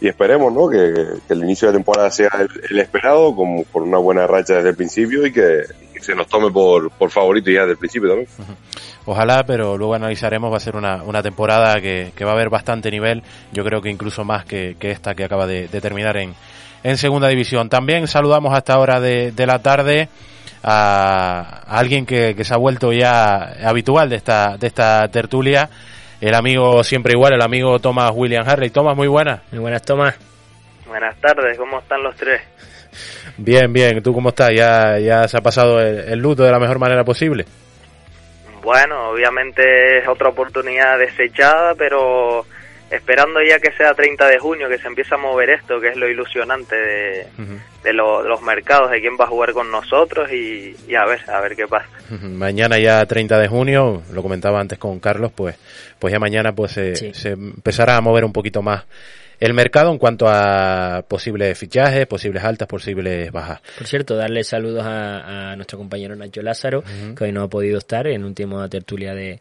y esperemos ¿no? que, el inicio de temporada sea el, esperado, con, con una buena racha desde el principio y que, se nos tome por, por favorito ya desde el principio también. Ojalá, pero luego analizaremos, va a ser una, una temporada que, que va a haber bastante nivel, yo creo que incluso más que, esta que acaba de, terminar en, en segunda división. También saludamos a esta hora de, de la tarde a, a alguien que, que, se ha vuelto ya habitual de esta, de esta tertulia, el amigo siempre igual, el amigo Thomas William Harley. Thomas, muy buenas. Muy buenas, Thomas. Buenas tardes, ¿cómo están los tres? Bien, bien, ¿tú cómo estás? ¿Ya, ya se ha pasado el, el luto de la mejor manera posible? Bueno, obviamente es otra oportunidad desechada, pero esperando ya que sea 30 de junio, que se empiece a mover esto, que es lo ilusionante de, uh -huh. de, lo, de, los mercados, de quién va a jugar con nosotros y, y, a ver, a ver qué pasa. Uh -huh. Mañana ya 30 de junio, lo comentaba antes con Carlos, pues, pues ya mañana pues se, sí. se empezará a mover un poquito más el mercado en cuanto a posibles fichajes, posibles altas, posibles bajas. Por cierto, darle saludos a, a nuestro compañero Nacho Lázaro, uh -huh. que hoy no ha podido estar en última tertulia de,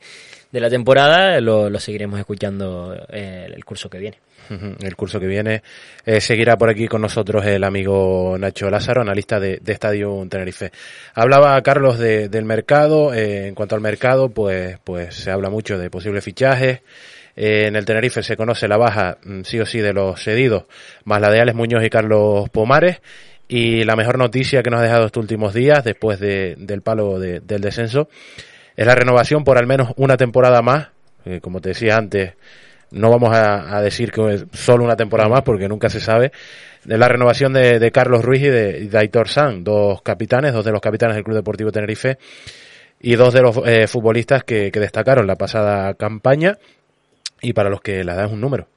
de la temporada, lo, lo seguiremos escuchando eh, el curso que viene. El curso que viene eh, seguirá por aquí con nosotros el amigo Nacho Lázaro, analista de, de Estadio Tenerife. Hablaba Carlos de, del mercado, eh, en cuanto al mercado, pues, pues se habla mucho de posibles fichajes, en el Tenerife se conoce la baja, mm, sí o sí, de los cedidos, más la de Alex Muñoz y Carlos Pomares. Y la mejor noticia que nos ha dejado estos últimos días, después de, del palo de, del descenso, es la renovación por al menos una temporada más. Eh, como te decía antes, no vamos a, decir que es solo una temporada más porque nunca se sabe. De la renovación de, Carlos Ruiz y de, de San, dos capitanes, dos de los capitanes del Club Deportivo Tenerife y dos de los eh, futbolistas que, que destacaron la pasada campaña y para los que la edad es un número.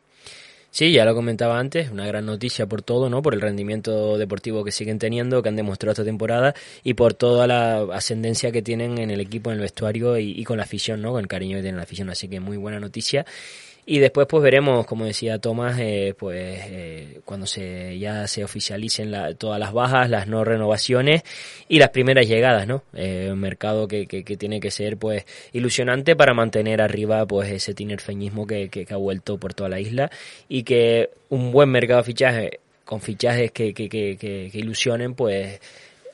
Sí, ya lo comentaba antes, una gran noticia por todo, ¿no? Por el rendimiento deportivo que siguen teniendo, que han demostrado esta temporada y por toda la ascendencia que tienen en el equipo, en el vestuario y, con la afición, ¿no? Con el cariño que tiene la afición, así que muy buena noticia. Y después pues veremos, como decía Tomás, eh, pues eh, cuando se ya se oficialicen la, todas las bajas, las no renovaciones y las primeras llegadas, ¿no? Eh, un mercado que, que, que, tiene que ser pues ilusionante para mantener arriba pues ese tinerfeñismo que, que, que ha vuelto por toda la isla y que un buen mercado de fichaje con fichajes que, que, que, que, que ilusionen pues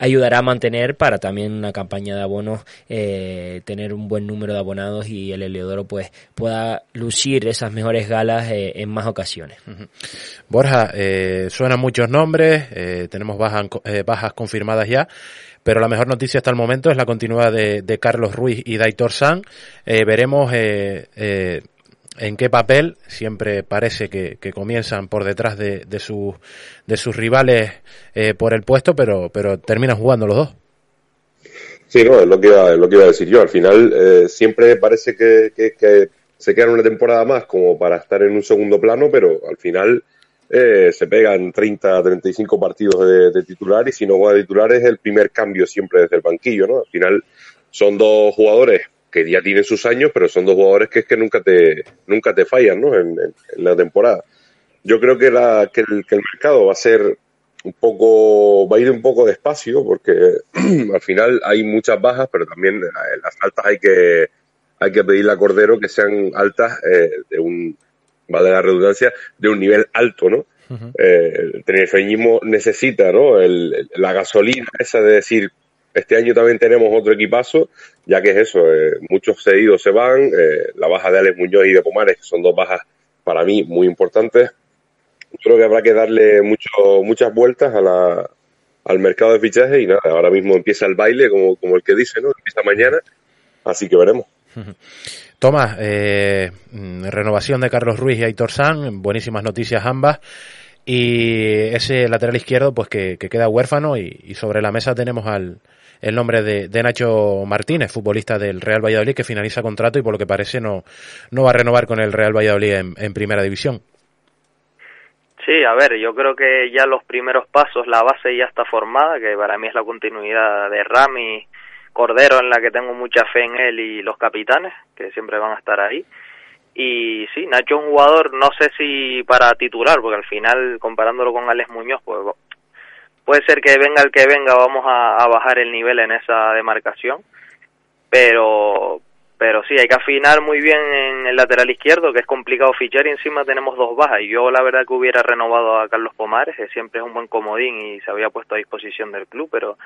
ayudará a mantener para también una campaña de abonos eh, tener un buen número de abonados y el Heliodoro pues pueda lucir esas mejores galas eh, en más ocasiones. Borja, eh, suenan muchos nombres, eh, tenemos bajas, eh, bajas confirmadas ya. Pero la mejor noticia hasta el momento es la continuidad de, de Carlos Ruiz y Daitor San. Eh, veremos eh, en qué papel siempre parece que, comienzan por detrás de, de, su, de sus rivales eh, por el puesto, pero, pero terminan jugando los dos. Sí, no, es lo que iba, lo que iba a decir yo. Al final eh, siempre parece que, se quedan una temporada más como para estar en un segundo plano, pero al final eh, se pegan 30, 35 partidos de, de titular y si no juega de titular es el primer cambio siempre desde el banquillo, ¿no? Al final son dos jugadores que ya tienen sus años, pero son dos jugadores que es que nunca te, nunca te fallan, ¿no? En, en, en la temporada. Yo creo que, la, que, el, que el mercado va a ser un poco, va a ir un poco despacio, porque [clears throat] al final hay muchas bajas, pero también las altas hay que, hay que pedirle a Cordero que sean altas eh, de un, vale la redundancia, de un nivel alto, ¿no? Uh -huh. eh, el teneriffeñismo necesita, ¿no? El, la gasolina esa de decir, este año también tenemos otro equipazo, ya que es eso, eh, muchos cedidos se van, eh, la baja de Alex Muñoz y de Pomares, que son dos bajas para mí muy importantes. Creo que habrá que darle mucho, muchas vueltas a la, al mercado de fichajes y nada, ahora mismo empieza el baile, como, como el que dice, ¿no? Empieza mañana, así que veremos. [laughs] Tomás, eh, renovación de Carlos Ruiz y Aitor San, buenísimas noticias ambas. Y ese lateral izquierdo, pues que, queda huérfano y, sobre la mesa tenemos al, el nombre de, Nacho Martínez, futbolista del Real Valladolid, que finaliza contrato y por lo que parece no, no va a renovar con el Real Valladolid en primera división. Sí, a ver, yo creo que ya los primeros pasos, la base ya está formada, que para mí es la continuidad de Rami Cordero, en la que tengo mucha fe en él y los capitanes, que siempre van a estar ahí. Y sí, Nacho es un jugador, no sé si para titular, porque al final, comparándolo con Alex Muñoz, pues puede ser que venga el que venga, vamos a, bajar el nivel en esa demarcación. Pero, pero sí, hay que afinar muy bien en el lateral izquierdo, que es complicado fichar y encima tenemos dos bajas. Y yo la verdad que hubiera renovado a Carlos Pomares, que siempre es un buen comodín y se había puesto a disposición del club, pero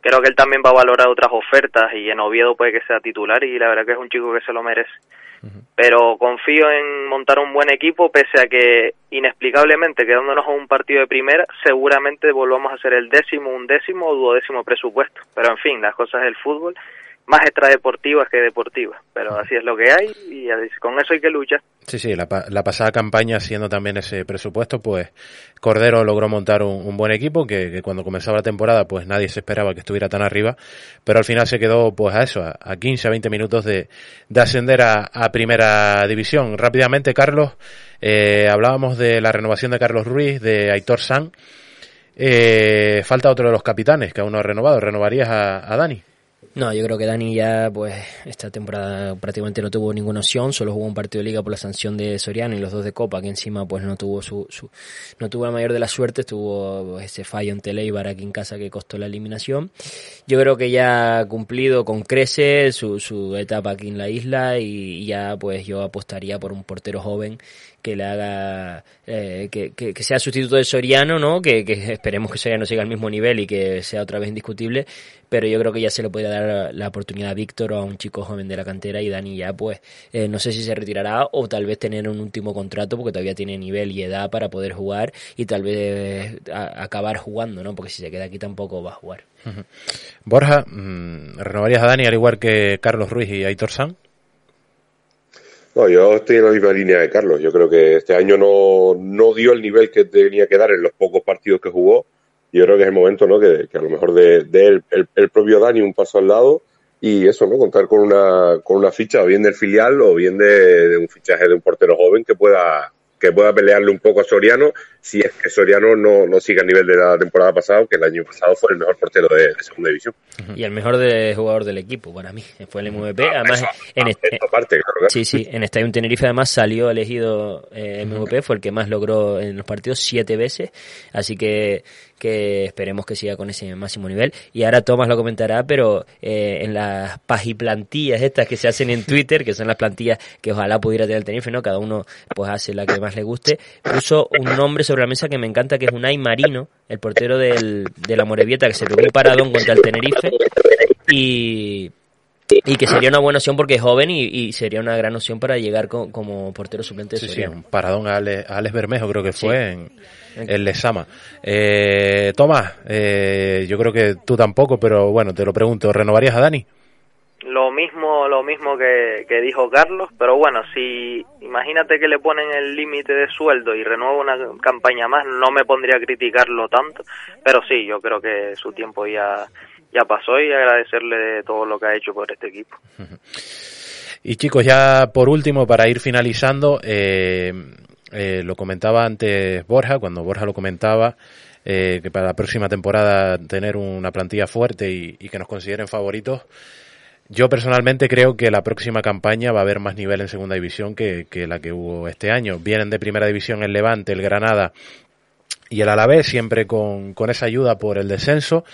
creo que él también va a valorar otras ofertas y en Oviedo puede que sea titular y la verdad que es un chico que se lo merece. Pero confío en montar un buen equipo, pese a que inexplicablemente quedándonos a un partido de primera, seguramente volvamos a ser el décimo, un décimo o duodécimo presupuesto. Pero en fin, las cosas del fútbol más extradeportivas que deportivas, pero así es lo que hay y con eso hay que luchar. Sí, sí, la, pasada campaña, siendo también ese presupuesto, pues Cordero logró montar un, buen equipo que, cuando comenzaba la temporada, pues nadie se esperaba que estuviera tan arriba, pero al final se quedó pues a eso, a, 15, a 20 minutos de, ascender a, primera división. Rápidamente, Carlos, eh, hablábamos de la renovación de Carlos Ruiz, de Aitor San. Eh, falta otro de los capitanes que aún no ha renovado. ¿Renovarías a Dani? No, yo creo que Dani ya, pues, esta temporada prácticamente no tuvo ninguna opción, solo jugó un partido de liga por la sanción de Soriano y los dos de Copa, que encima, pues, no tuvo su, su no tuvo la mayor de las suertes, tuvo ese fallo en Teleibar aquí en casa que costó la eliminación. Yo creo que ya ha cumplido con crece su, su etapa aquí en la isla y ya, pues, yo apostaría por un portero joven que le haga eh, que, que, sea sustituto de Soriano, ¿no? Que, esperemos que Soriano siga al mismo nivel y que sea otra vez indiscutible, pero yo creo que ya se le puede dar la oportunidad a Víctor o a un chico joven de la cantera y Dani ya pues eh, no sé si se retirará o tal vez tener un último contrato porque todavía tiene nivel y edad para poder jugar y tal vez acabar jugando, ¿no? Porque si se queda aquí tampoco va a jugar. Borja, mm, ¿renovarías a Dani al igual que Carlos Ruiz y Aitor San? No, yo estoy en la misma línea de Carlos. Yo creo que este año no, no dio el nivel que tenía que dar en los pocos partidos que jugó. Yo creo que es el momento, ¿no? Que, a lo mejor de, de el, propio Dani un paso al lado y eso, ¿no? Contar con una, con una ficha o bien del filial o bien de un fichaje de un portero joven que pueda, que pueda pelearle un poco a Soriano si es que Soriano no, no sigue a nivel de la temporada pasada, que el año pasado fue el mejor portero de, segunda división. Y el mejor de jugador del equipo para mí, fue el MVP. Ah, además, en este, parte, sí, sí, en Estadio Tenerife además salió elegido eh, MVP, fue el que más logró en los partidos siete veces, así que que esperemos que siga con ese máximo nivel. Y ahora Tomás lo comentará, pero eh, en las pagiplantillas estas que se hacen en Twitter, que son las plantillas que ojalá pudiera tener el Tenerife, ¿no? Cada uno pues hace la que más le guste, puso un nombre sobre la mesa que me encanta, que es Unai Marino, el portero del, de la Morevieta, que se pegó un paradón contra el Tenerife. Y, y que sería una buena opción porque es joven y, sería una gran opción para llegar como portero suplente de Sí, sí, un paradón a Alex, Bermejo creo que fue en, el Lesama. Eh, Tomás, eh, yo creo que tú tampoco, pero bueno, te lo pregunto, ¿renovarías a Dani? Lo mismo, lo mismo que, que dijo Carlos, pero bueno, si imagínate que le ponen el límite de sueldo y renueva una campaña más, no me pondría a criticarlo tanto, pero sí, yo creo que su tiempo ya, ya pasó y agradecerle todo lo que ha hecho por este equipo. [laughs] Y chicos, ya por último, para ir finalizando, eh, eh, lo comentaba antes Borja, cuando Borja lo comentaba, eh, que para la próxima temporada tener una plantilla fuerte y, que nos consideren favoritos. Yo personalmente creo que la próxima campaña va a haber más nivel en segunda división que, la que hubo este año. Vienen de primera división el Levante, el Granada y el Alavés siempre con, con esa ayuda por el descenso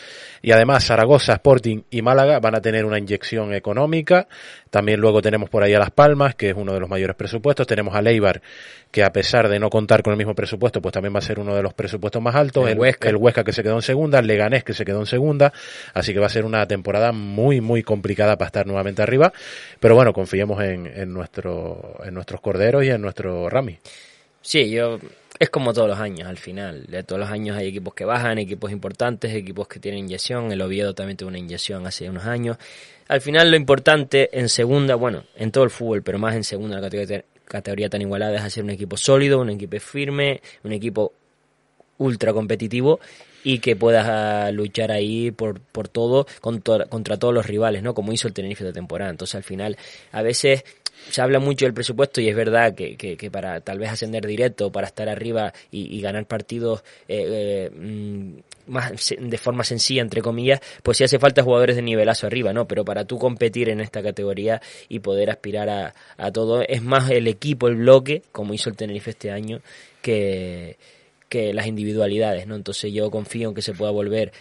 y además Zaragoza, Sporting y Málaga van a tener una inyección económica. También luego tenemos por ahí a Las Palmas, que es uno de los mayores presupuestos. Tenemos a Leibar, que a pesar de no contar con el mismo presupuesto, pues también va a ser uno de los presupuestos más altos. El Huesca. el Huesca que se quedó en segunda, el Leganés que se quedó en segunda. Así que va a ser una temporada muy, muy complicada para estar nuevamente arriba. Pero bueno, confiemos en, en, nuestro, en nuestros corderos y en nuestro Rami. Sí, yo es como todos los años al final. De todos los años hay equipos que bajan, equipos importantes, equipos que tienen inyección. El Oviedo también tuvo una inyección hace unos años. Al final lo importante en segunda, bueno, en todo el fútbol, pero más en segunda, la categoría, categoría tan igualada es hacer un equipo sólido, un equipo firme, un equipo ultra competitivo y que puedas luchar ahí por, por todo contra, contra todos los rivales, ¿no? Como hizo el Tenerife de temporada. Entonces al final a veces se habla mucho del presupuesto y es verdad que, que, que para tal vez ascender directo, para estar arriba y, ganar partidos eh, eh, más de forma sencilla, entre comillas, pues sí hace falta jugadores de nivelazo arriba, ¿no? Pero para tú competir en esta categoría y poder aspirar a, a todo, es más el equipo, el bloque, como hizo el Tenerife este año, que, que las individualidades, ¿no? Entonces yo confío en que se pueda volver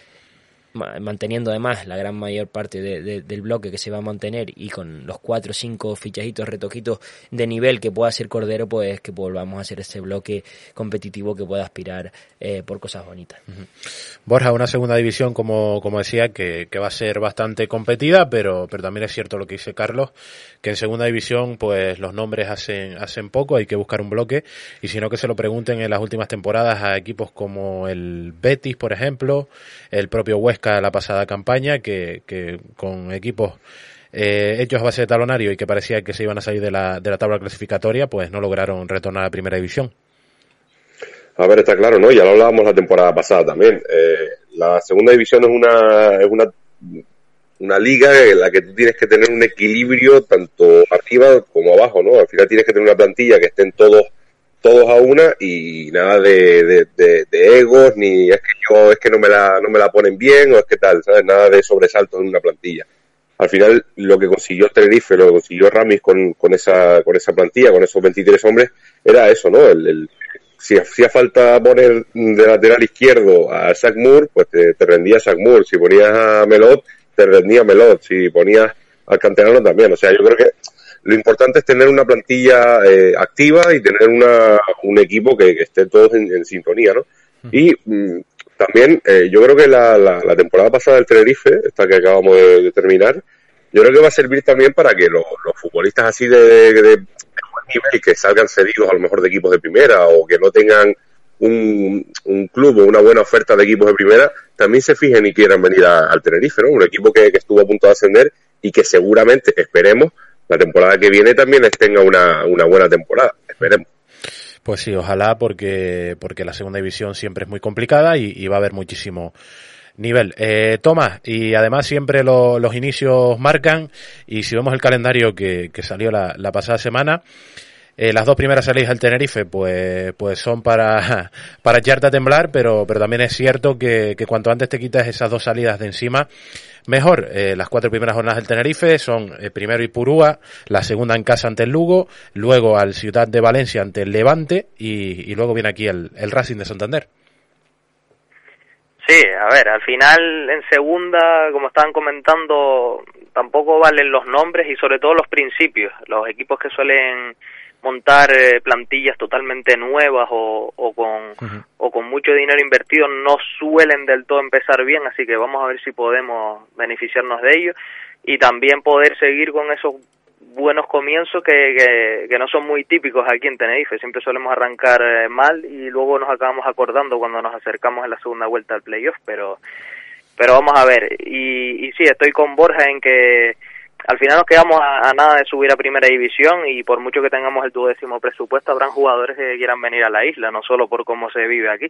manteniendo además la gran mayor parte de, de, del bloque que se va a mantener y con los cuatro o cinco fichajitos, retoquitos de nivel que pueda ser Cordero, pues que volvamos a hacer ese bloque competitivo que pueda aspirar eh, por cosas bonitas. Borja, una segunda división, como, como decía, que, que, va a ser bastante competida, pero, pero también es cierto lo que dice Carlos, que en segunda división pues los nombres hacen, hacen poco, hay que buscar un bloque, y si no que se lo pregunten en las últimas temporadas a equipos como el Betis, por ejemplo, el propio Huesca la pasada campaña, que, que con equipos eh, hechos a base de talonario y que parecía que se iban a salir de la, de la tabla clasificatoria, pues no lograron retornar a primera división. A ver, está claro, ¿no? Ya lo hablábamos la temporada pasada también. Eh, la segunda división es una, es una, una liga en la que tú tienes que tener un equilibrio tanto arriba como abajo, ¿no? Al final tienes que tener una plantilla que estén todos todos a una y nada de, de, egos ni es que yo es que no me la no me la ponen bien o es que tal sabes nada de sobresaltos en una plantilla. Al final lo que consiguió Tenerife lo que consiguió Ramis con, con esa con esa plantilla con esos 23 hombres era eso no el, el si hacía falta poner de lateral izquierdo a Zach Moore pues te, te rendía Zach Moore. Si ponías a Melot te rendía Melot. Si ponías al canterano también. O sea yo creo que lo importante es tener una plantilla eh, activa y tener una, un equipo que, que esté todos en, en, sintonía, ¿no? Y mm, también eh, yo creo que la, la, la, temporada pasada del Tenerife, esta que acabamos de, de, terminar, yo creo que va a servir también para que los, los futbolistas así de, de, de, buen nivel, que salgan cedidos a lo mejor de equipos de primera o que no tengan un, un club o una buena oferta de equipos de primera, también se fijen y quieran venir a, al Tenerife, ¿no? Un equipo que, que estuvo a punto de ascender y que seguramente, esperemos, la temporada que viene también tenga una, una buena temporada, esperemos. Pues sí, ojalá porque, porque la segunda división siempre es muy complicada y, va a haber muchísimo nivel. Eh, Tomás, y además siempre lo, los inicios marcan y si vemos el calendario que, que salió la pasada semana, eh, las dos primeras salidas del Tenerife, pues, pues son para, [laughs] para echarte a temblar, pero, pero también es cierto que, que cuanto antes te quitas esas dos salidas de encima, mejor. Eh, las cuatro primeras jornadas del Tenerife son eh, primero Ipurúa, la segunda en casa ante el Lugo, luego al Ciudad de Valencia ante el Levante y, y luego viene aquí el, el Racing de Santander. Sí, a ver, al final en segunda, como estaban comentando, tampoco valen los nombres y sobre todo los principios. Los equipos que suelen montar eh, plantillas totalmente nuevas o, o con uh -huh. o con mucho dinero invertido no suelen del todo empezar bien así que vamos a ver si podemos beneficiarnos de ello. Y también poder seguir con esos buenos comienzos que, que, que no son muy típicos aquí en Tenerife. Siempre solemos arrancar eh, mal y luego nos acabamos acordando cuando nos acercamos en la segunda vuelta al playoff pero pero vamos a ver. Y, y sí estoy con Borja en que al final nos quedamos a, a, nada de subir a primera división y por mucho que tengamos el duodécimo presupuesto habrán jugadores que quieran venir a la isla, no solo por cómo se vive aquí.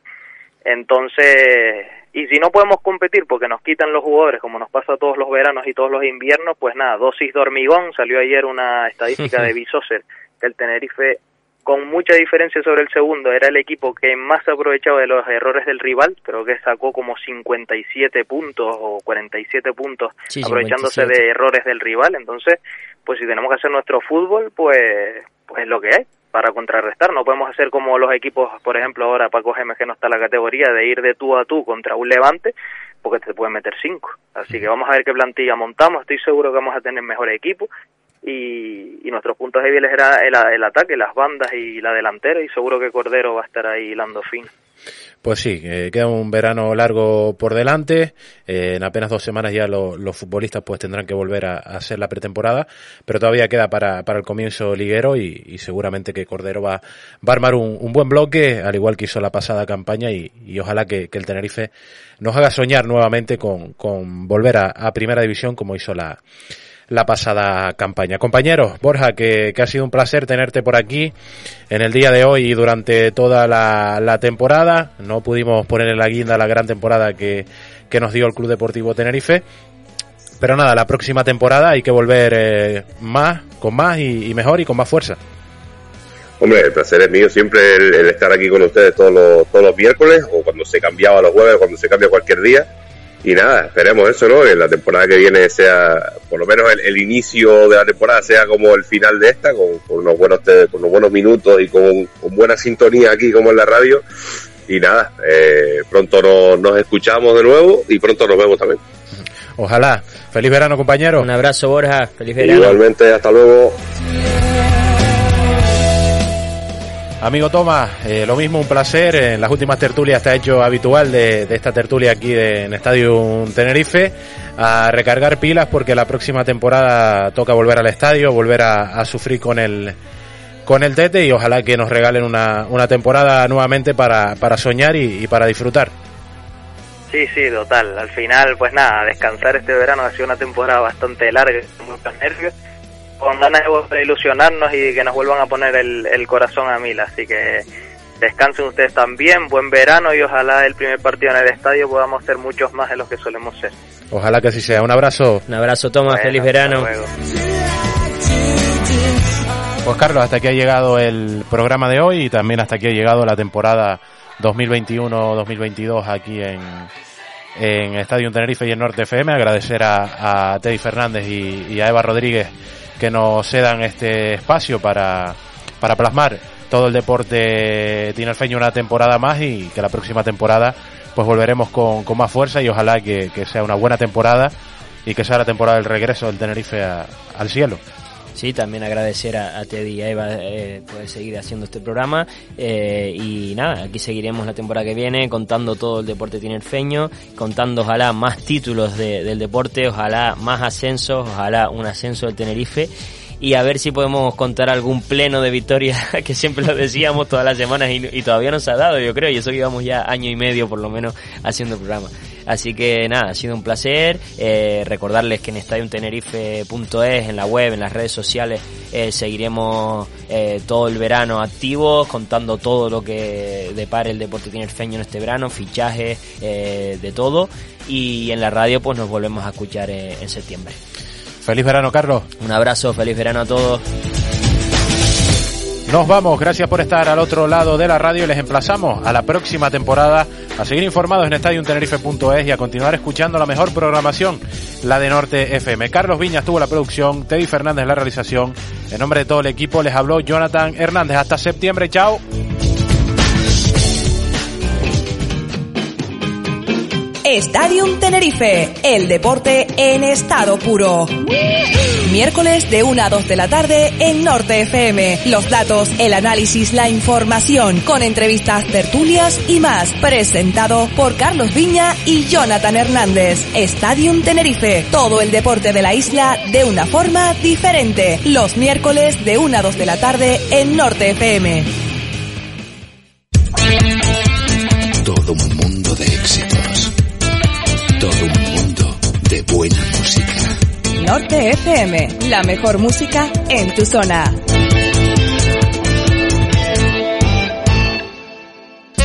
Entonces, y si no podemos competir porque nos quitan los jugadores, como nos pasa todos los veranos y todos los inviernos, pues nada, dosis de hormigón, salió ayer una estadística de [laughs] Bisoser, que el Tenerife con mucha diferencia sobre el segundo, era el equipo que más aprovechaba de los errores del rival, creo que sacó como 57 puntos o 47 puntos sí, aprovechándose 57. de errores del rival, entonces, pues si tenemos que hacer nuestro fútbol, pues pues lo que hay, para contrarrestar. No podemos hacer como los equipos, por ejemplo, ahora Paco Gemes, que no está en la categoría, de ir de tú a tú contra un levante, porque te pueden meter cinco. Así que vamos a ver qué plantilla montamos. Estoy seguro que vamos a tener mejor equipo. Y, y nuestros puntos débiles era el, el ataque, las bandas y la delantera. Y seguro que Cordero va a estar ahí hilando fino. Pues sí, eh, queda un verano largo por delante. Eh, en apenas dos semanas ya lo, los futbolistas pues tendrán que volver a, a, hacer la pretemporada, pero todavía queda para, para el comienzo liguero y, y seguramente que Cordero va, va a armar un, un, buen bloque, al igual que hizo la pasada campaña y, y ojalá que, que, el Tenerife nos haga soñar nuevamente con, con volver a, a primera división como hizo la, la pasada campaña. Compañeros, Borja, que, que, ha sido un placer tenerte por aquí en el día de hoy y durante toda la, temporada. No pudimos poner en la guinda la gran temporada que, que nos dio el Club Deportivo Tenerife. Pero nada, la próxima temporada hay que volver eh, más, con más y, mejor y con más fuerza. Hombre, el placer es mío siempre el, el estar aquí con ustedes todos los, todos los miércoles o cuando se cambiaba los jueves, cuando se cambia cualquier día y nada, esperemos eso, ¿no? Que la temporada que viene sea, por lo menos el, el, inicio de la temporada sea como el final de esta, con, con unos buenos con unos buenos minutos y con, con, buena sintonía aquí como en la radio. Y nada, eh, pronto nos, nos escuchamos de nuevo y pronto nos vemos también. Ojalá. Feliz verano, compañero. Un abrazo, Borja. Feliz verano. Igualmente, hasta luego. Amigo Tomás, eh, lo mismo, un placer. En las últimas tertulias te ha hecho habitual de, esta tertulia aquí de, en Estadio Tenerife a recargar pilas porque la próxima temporada toca volver al estadio, volver a, sufrir con el con el Tete y ojalá que nos regalen una, una temporada nuevamente para, para soñar y, y para disfrutar. Sí, sí, total. Al final, pues nada, descansar este verano ha sido una temporada bastante larga, con muchos nervios con ganas de ilusionarnos y que nos vuelvan a poner el, el, corazón a mil. Así que descansen ustedes también, buen verano y ojalá el primer partido en el estadio podamos ser muchos más de los que solemos ser. Ojalá que así sea. Un abrazo. Un abrazo, Tomás. Bueno, Feliz verano. Pues Carlos, hasta aquí ha llegado el programa de hoy y también hasta aquí ha llegado la temporada 2021-2022 aquí en, en Estadio Tenerife y en Norte FM. Agradecer a, a Teddy Fernández y, y a Eva Rodríguez que nos cedan este espacio para, para plasmar todo el deporte tinerfeño una temporada más y que la próxima temporada pues volveremos con, con más fuerza y ojalá que, que, sea una buena temporada y que sea la temporada del regreso del Tenerife a, al cielo. Sí, también agradecer a, Teddy y a Eva eh, por seguir haciendo este programa. Eh, y nada, aquí seguiremos la temporada que viene contando todo el deporte tinerfeño, contando ojalá más títulos de, del deporte, ojalá más ascensos, ojalá un ascenso del Tenerife y a ver si podemos contar algún pleno de victoria [laughs] que siempre lo decíamos todas las semanas y, y, todavía nos ha dado, yo creo, y eso que íbamos ya año y medio por lo menos haciendo el programa. Así que nada, ha sido un placer. Eh, recordarles que en estadiontenerife.es, en la web, en las redes sociales, eh, seguiremos eh, todo el verano activos, contando todo lo que depare el deporte tinerfeño en este verano, fichajes, eh, de todo. Y en la radio pues nos volvemos a escuchar en septiembre. Feliz verano, Carlos. Un abrazo, feliz verano a todos. Nos vamos, gracias por estar al otro lado de la radio. Les emplazamos a la próxima temporada a seguir informados en estadiontenerife.es y a continuar escuchando la mejor programación, la de Norte FM. Carlos Viñas tuvo la producción, Teddy Fernández la realización. En nombre de todo el equipo les habló Jonathan Hernández. Hasta septiembre, chao. Stadium Tenerife, el deporte en estado puro. Miércoles de 1 a 2 de la tarde en Norte FM. Los datos, el análisis, la información, con entrevistas, tertulias y más. Presentado por Carlos Viña y Jonathan Hernández. Stadium Tenerife, todo el deporte de la isla de una forma diferente. Los miércoles de 1 a 2 de la tarde en Norte FM. Todo un mundo de éxitos. Norte FM, la mejor música en tu zona.